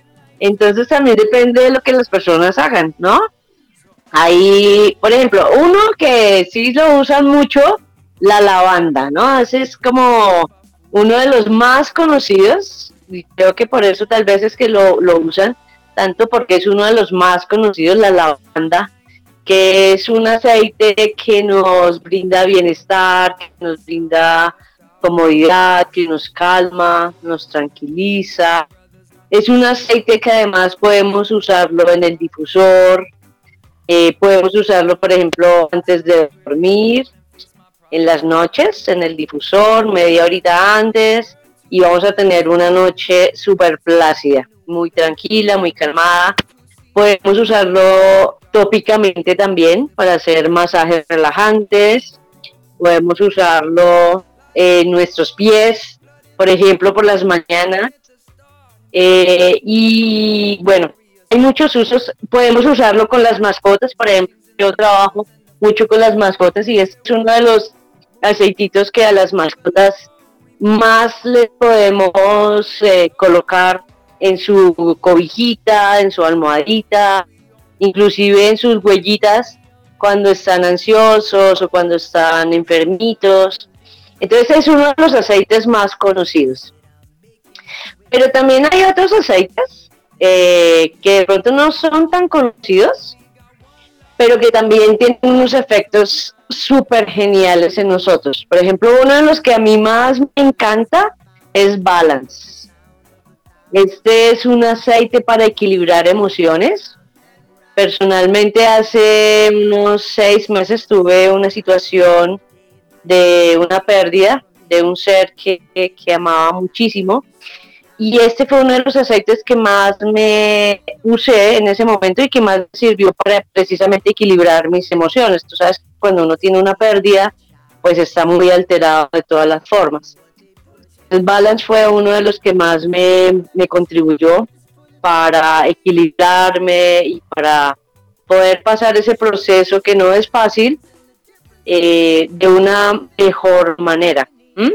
Speaker 8: entonces también depende de lo que las personas hagan, ¿no? Hay, por ejemplo, uno que sí lo usan mucho, la lavanda, ¿no? Ese es como uno de los más conocidos, y creo que por eso tal vez es que lo, lo usan, tanto porque es uno de los más conocidos, la lavanda, que es un aceite que nos brinda bienestar, que nos brinda comodidad, que nos calma, nos tranquiliza. Es un aceite que además podemos usarlo en el difusor, eh, podemos usarlo, por ejemplo, antes de dormir, en las noches, en el difusor, media horita antes, y vamos a tener una noche súper plácida, muy tranquila, muy calmada. Podemos usarlo tópicamente también para hacer masajes relajantes. Podemos usarlo en nuestros pies, por ejemplo, por las mañanas. Eh, y bueno, hay muchos usos. Podemos usarlo con las mascotas, por ejemplo, yo trabajo mucho con las mascotas y es uno de los aceititos que a las mascotas más les podemos eh, colocar en su cobijita, en su almohadita, inclusive en sus huellitas cuando están ansiosos o cuando están enfermitos. Entonces es uno de los aceites más conocidos. Pero también hay otros aceites eh, que de pronto no son tan conocidos, pero que también tienen unos efectos súper geniales en nosotros. Por ejemplo, uno de los que a mí más me encanta es Balance. Este es un aceite para equilibrar emociones. Personalmente hace unos seis meses tuve una situación de una pérdida de un ser que, que amaba muchísimo y este fue uno de los aceites que más me usé en ese momento y que más sirvió para precisamente equilibrar mis emociones. Tú sabes, cuando uno tiene una pérdida, pues está muy alterado de todas las formas. El balance fue uno de los que más me, me contribuyó para equilibrarme y para poder pasar ese proceso que no es fácil eh, de una mejor manera. ¿Mm?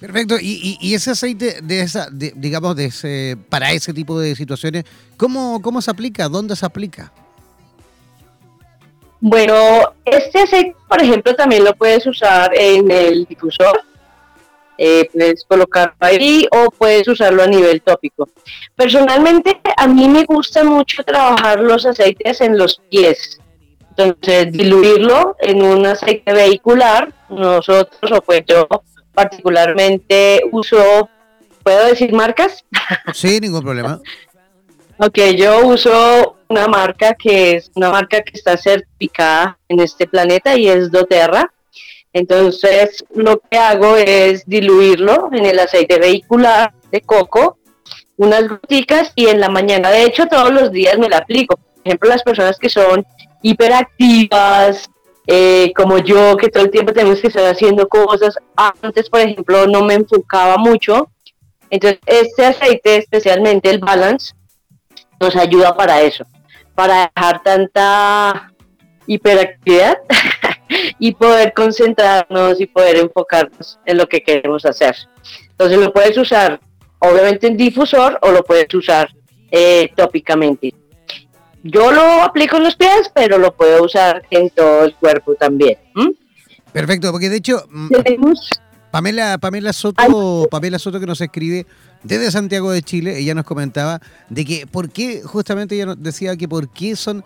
Speaker 2: Perfecto. Y, y- y ese aceite de esa, de- digamos, de ese, para ese tipo de situaciones, ¿cómo, ¿cómo se aplica? ¿Dónde se aplica?
Speaker 8: Bueno, este aceite, por ejemplo, también lo puedes usar en el difusor. Eh, puedes colocarlo ahí o puedes usarlo a nivel tópico. Personalmente, a mí me gusta mucho trabajar los aceites en los pies. Entonces, diluirlo en un aceite vehicular. Nosotros, o pues yo particularmente uso, ¿puedo decir marcas?
Speaker 2: Sí, ningún problema.
Speaker 8: Ok, yo uso una marca que es una marca que está certificada en este planeta y es doTERRA. Entonces, lo que hago es diluirlo en el aceite vehicular de coco, unas goticas y en la mañana, de hecho, todos los días me la aplico. Por ejemplo, las personas que son hiperactivas, eh, como yo, que todo el tiempo tenemos que estar haciendo cosas. Antes, por ejemplo, no me enfocaba mucho. Entonces, este aceite, especialmente el Balance, nos ayuda para eso, para dejar tanta hiperactividad y poder concentrarnos y poder enfocarnos en lo que queremos hacer. Entonces lo puedes usar obviamente en difusor o lo puedes usar eh, tópicamente. Yo lo aplico en los pies, pero lo puedo usar en todo el cuerpo también.
Speaker 2: Perfecto, porque de hecho, mm, Pamela, Pamela Soto, Pamela Soto que nos escribe desde Santiago de Chile, ella nos comentaba de que por qué, justamente ella nos decía que por qué son,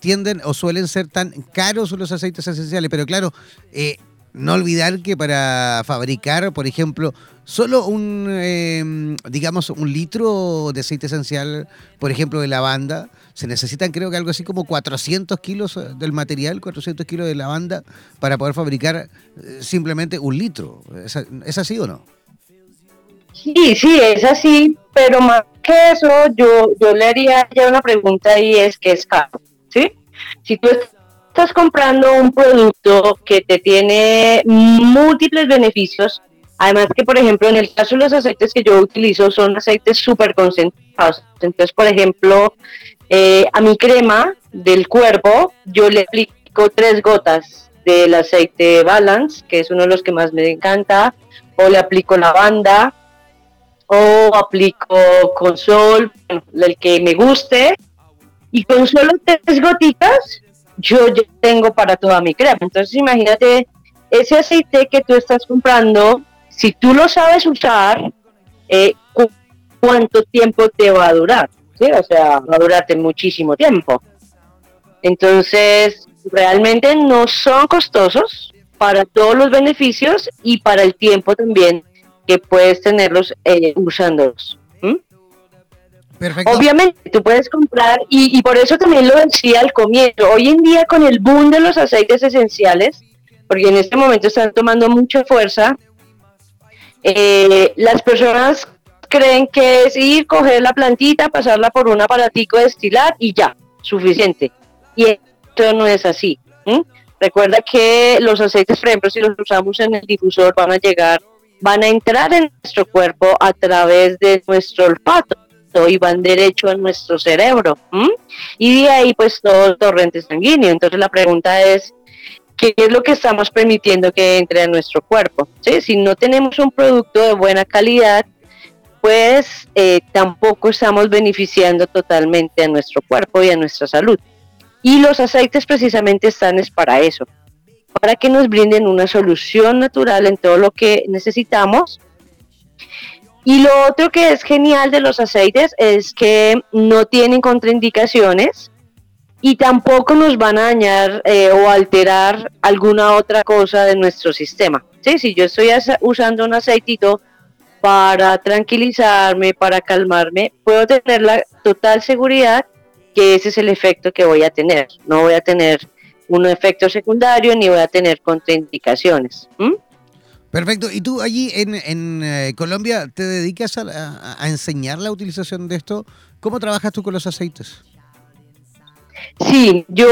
Speaker 2: tienden o suelen ser tan caros los aceites esenciales, pero claro, eh, no olvidar que para fabricar, por ejemplo, solo un, eh, digamos, un litro de aceite esencial, por ejemplo, de lavanda, se necesitan creo que algo así como 400 kilos eh, del material, 400 kilos de lavanda, para poder fabricar eh, simplemente un litro. ¿Es, ¿Es así o no?
Speaker 8: Sí, sí, es así, pero más que eso, yo, yo le haría ya una pregunta y es que es caro, ¿sí? Si tú estás comprando un producto que te tiene múltiples beneficios, además que, por ejemplo, en el caso de los aceites que yo utilizo son aceites súper concentrados. Entonces, por ejemplo, eh, a mi crema del cuerpo, yo le aplico tres gotas del aceite Balance, que es uno de los que más me encanta, o le aplico lavanda, o aplico con sol, bueno, el que me guste, y con solo tres gotitas yo ya tengo para toda mi crema. Entonces imagínate ese aceite que tú estás comprando, si tú lo sabes usar, eh, cu- ¿cuánto tiempo te va a durar? O sea, va a durarte muchísimo tiempo. Entonces, realmente no son costosos para todos los beneficios y para el tiempo también que puedes tenerlos eh, usándolos. Obviamente, tú puedes comprar, y, por eso también lo decía al comienzo, hoy en día con el boom de los aceites esenciales, porque en este momento están tomando mucha fuerza, eh, las personas creen que es ir, coger la plantita, pasarla por un aparatico, destilar y ya, suficiente. Y esto no es así. Recuerda que los aceites, por ejemplo, si los usamos en el difusor, van a llegar, van a entrar en nuestro cuerpo a través de nuestro olfato y van derecho a nuestro cerebro. ¿m? Y de ahí pues todo el torrente sanguíneo. Entonces la pregunta es, ¿qué es lo que estamos permitiendo que entre a nuestro cuerpo? ¿Sí? Si no tenemos un producto de buena calidad, pues eh, tampoco estamos beneficiando totalmente a nuestro cuerpo y a nuestra salud. Y los aceites precisamente están es para eso, para que nos brinden una solución natural en todo lo que necesitamos. Y lo otro que es genial de los aceites es que no tienen contraindicaciones y tampoco nos van a dañar eh, o alterar alguna otra cosa de nuestro sistema. ¿sí? Si yo estoy usando un aceitito para tranquilizarme, para calmarme, puedo tener la total seguridad que ese es el efecto que voy a tener. No voy a tener un efecto secundario ni voy a tener contraindicaciones.
Speaker 2: Perfecto. ¿Y tú allí en, eh, Colombia te dedicas a enseñar la utilización de esto? ¿Cómo trabajas tú con los aceites?
Speaker 8: Sí, yo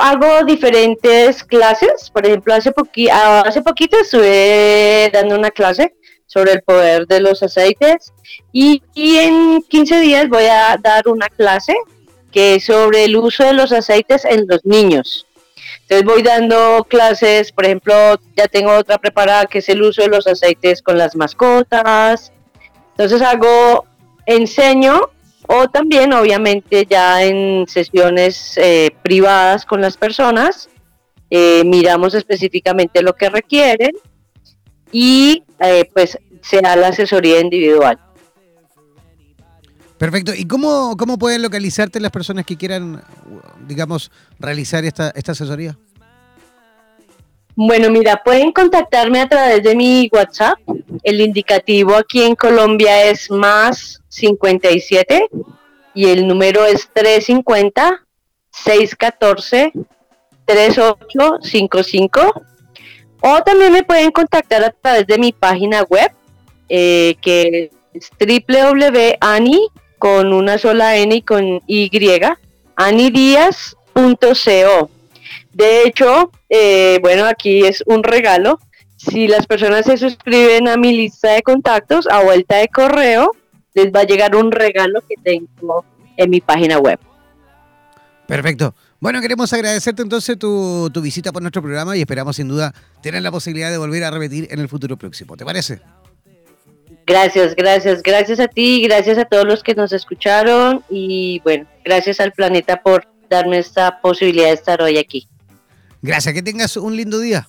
Speaker 8: hago diferentes clases. Por ejemplo, hace, poqui ah, hace poquito estuve dando una clase sobre el poder de los aceites y, y en 15 días voy a dar una clase que es sobre el uso de los aceites en los niños. Entonces voy dando clases, por ejemplo, ya tengo otra preparada que es el uso de los aceites con las mascotas. Entonces hago, enseño o también obviamente ya en sesiones eh, privadas con las personas, eh, miramos específicamente lo que requieren y eh, pues se da la asesoría individual.
Speaker 2: Perfecto. ¿Y cómo, cómo pueden localizarte las personas que quieran, digamos, realizar esta, esta asesoría?
Speaker 8: Bueno, mira, pueden contactarme a través de mi WhatsApp. El indicativo aquí en Colombia es más 57 y el número es 350 614 3855. O también me pueden contactar a través de mi página web, eh, que es www.ani con una sola N y con Y, anidias.co. De hecho, eh, bueno, aquí es un regalo. Si las personas se suscriben a mi lista de contactos a vuelta de correo, les va a llegar un regalo que tengo en mi página web.
Speaker 2: Perfecto. Bueno, queremos agradecerte entonces tu, tu visita por nuestro programa y esperamos sin duda tener la posibilidad de volver a repetir en el futuro próximo. ¿Te parece?
Speaker 8: Gracias, gracias, gracias a ti, gracias a todos los que nos escucharon y bueno, gracias al planeta por darme esta posibilidad de estar hoy aquí.
Speaker 2: Gracias, que tengas un lindo día.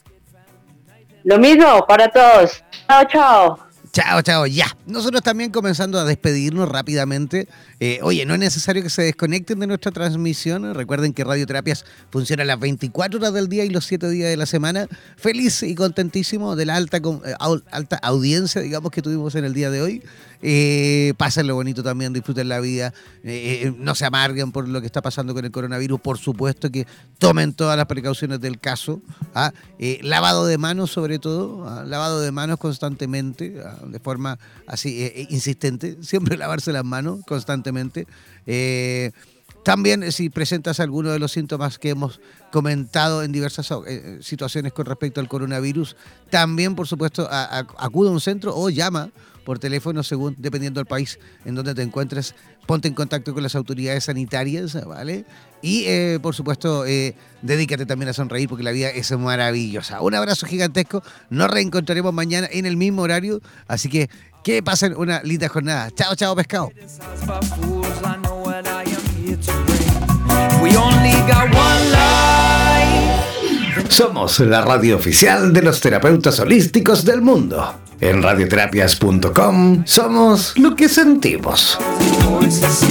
Speaker 8: Lo mismo para todos. Chao, chao.
Speaker 2: Chao, chao, ya. Nosotros también comenzando a despedirnos rápidamente. Eh, oye, no es necesario que se desconecten de nuestra transmisión. Recuerden que Radioterapias funciona las 24 horas del día y los 7 días de la semana. Feliz y contentísimo de la alta, eh, alta audiencia, digamos, que tuvimos en el día de hoy. Eh, pásenlo bonito también, disfruten la vida. Eh, eh, no se amarguen por lo que está pasando con el coronavirus. Por supuesto que tomen todas las precauciones del caso. ¿ah? Eh, lavado de manos sobre todo, ¿ah? lavado de manos constantemente. ¿ah?
Speaker 9: de forma así insistente, siempre lavarse las manos constantemente. También si presentas alguno de los síntomas que hemos comentado en diversas situaciones con respecto al coronavirus, también por supuesto acude a un centro o llama por teléfono según dependiendo del país en donde te encuentres, ponte en contacto con las autoridades sanitarias, ¿vale? Y eh, por supuesto, eh, dedícate también a sonreír porque la vida es maravillosa. Un abrazo gigantesco, nos reencontraremos mañana en el mismo horario, así que que pasen una linda jornada. Chao, chao, pescado.
Speaker 2: Somos la radio oficial de los terapeutas holísticos del mundo. En radioterapias.com somos lo que sentimos.
Speaker 5: Voice to sing.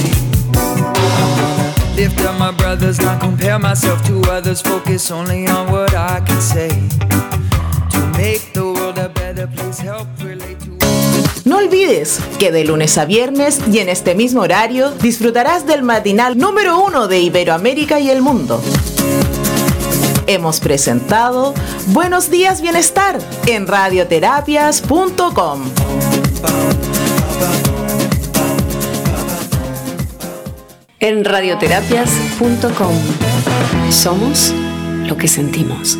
Speaker 5: Lift up my brothers, not compare myself to others. Focus only on what I can say. To make the world a better place, help relate to.
Speaker 1: No olvides que de lunes a viernes y en este mismo horario disfrutarás del matinal número uno de Iberoamérica y el mundo. Hemos presentado Buenos días Bienestar en radioterapias.com.
Speaker 10: En radioterapias.com somos lo que sentimos.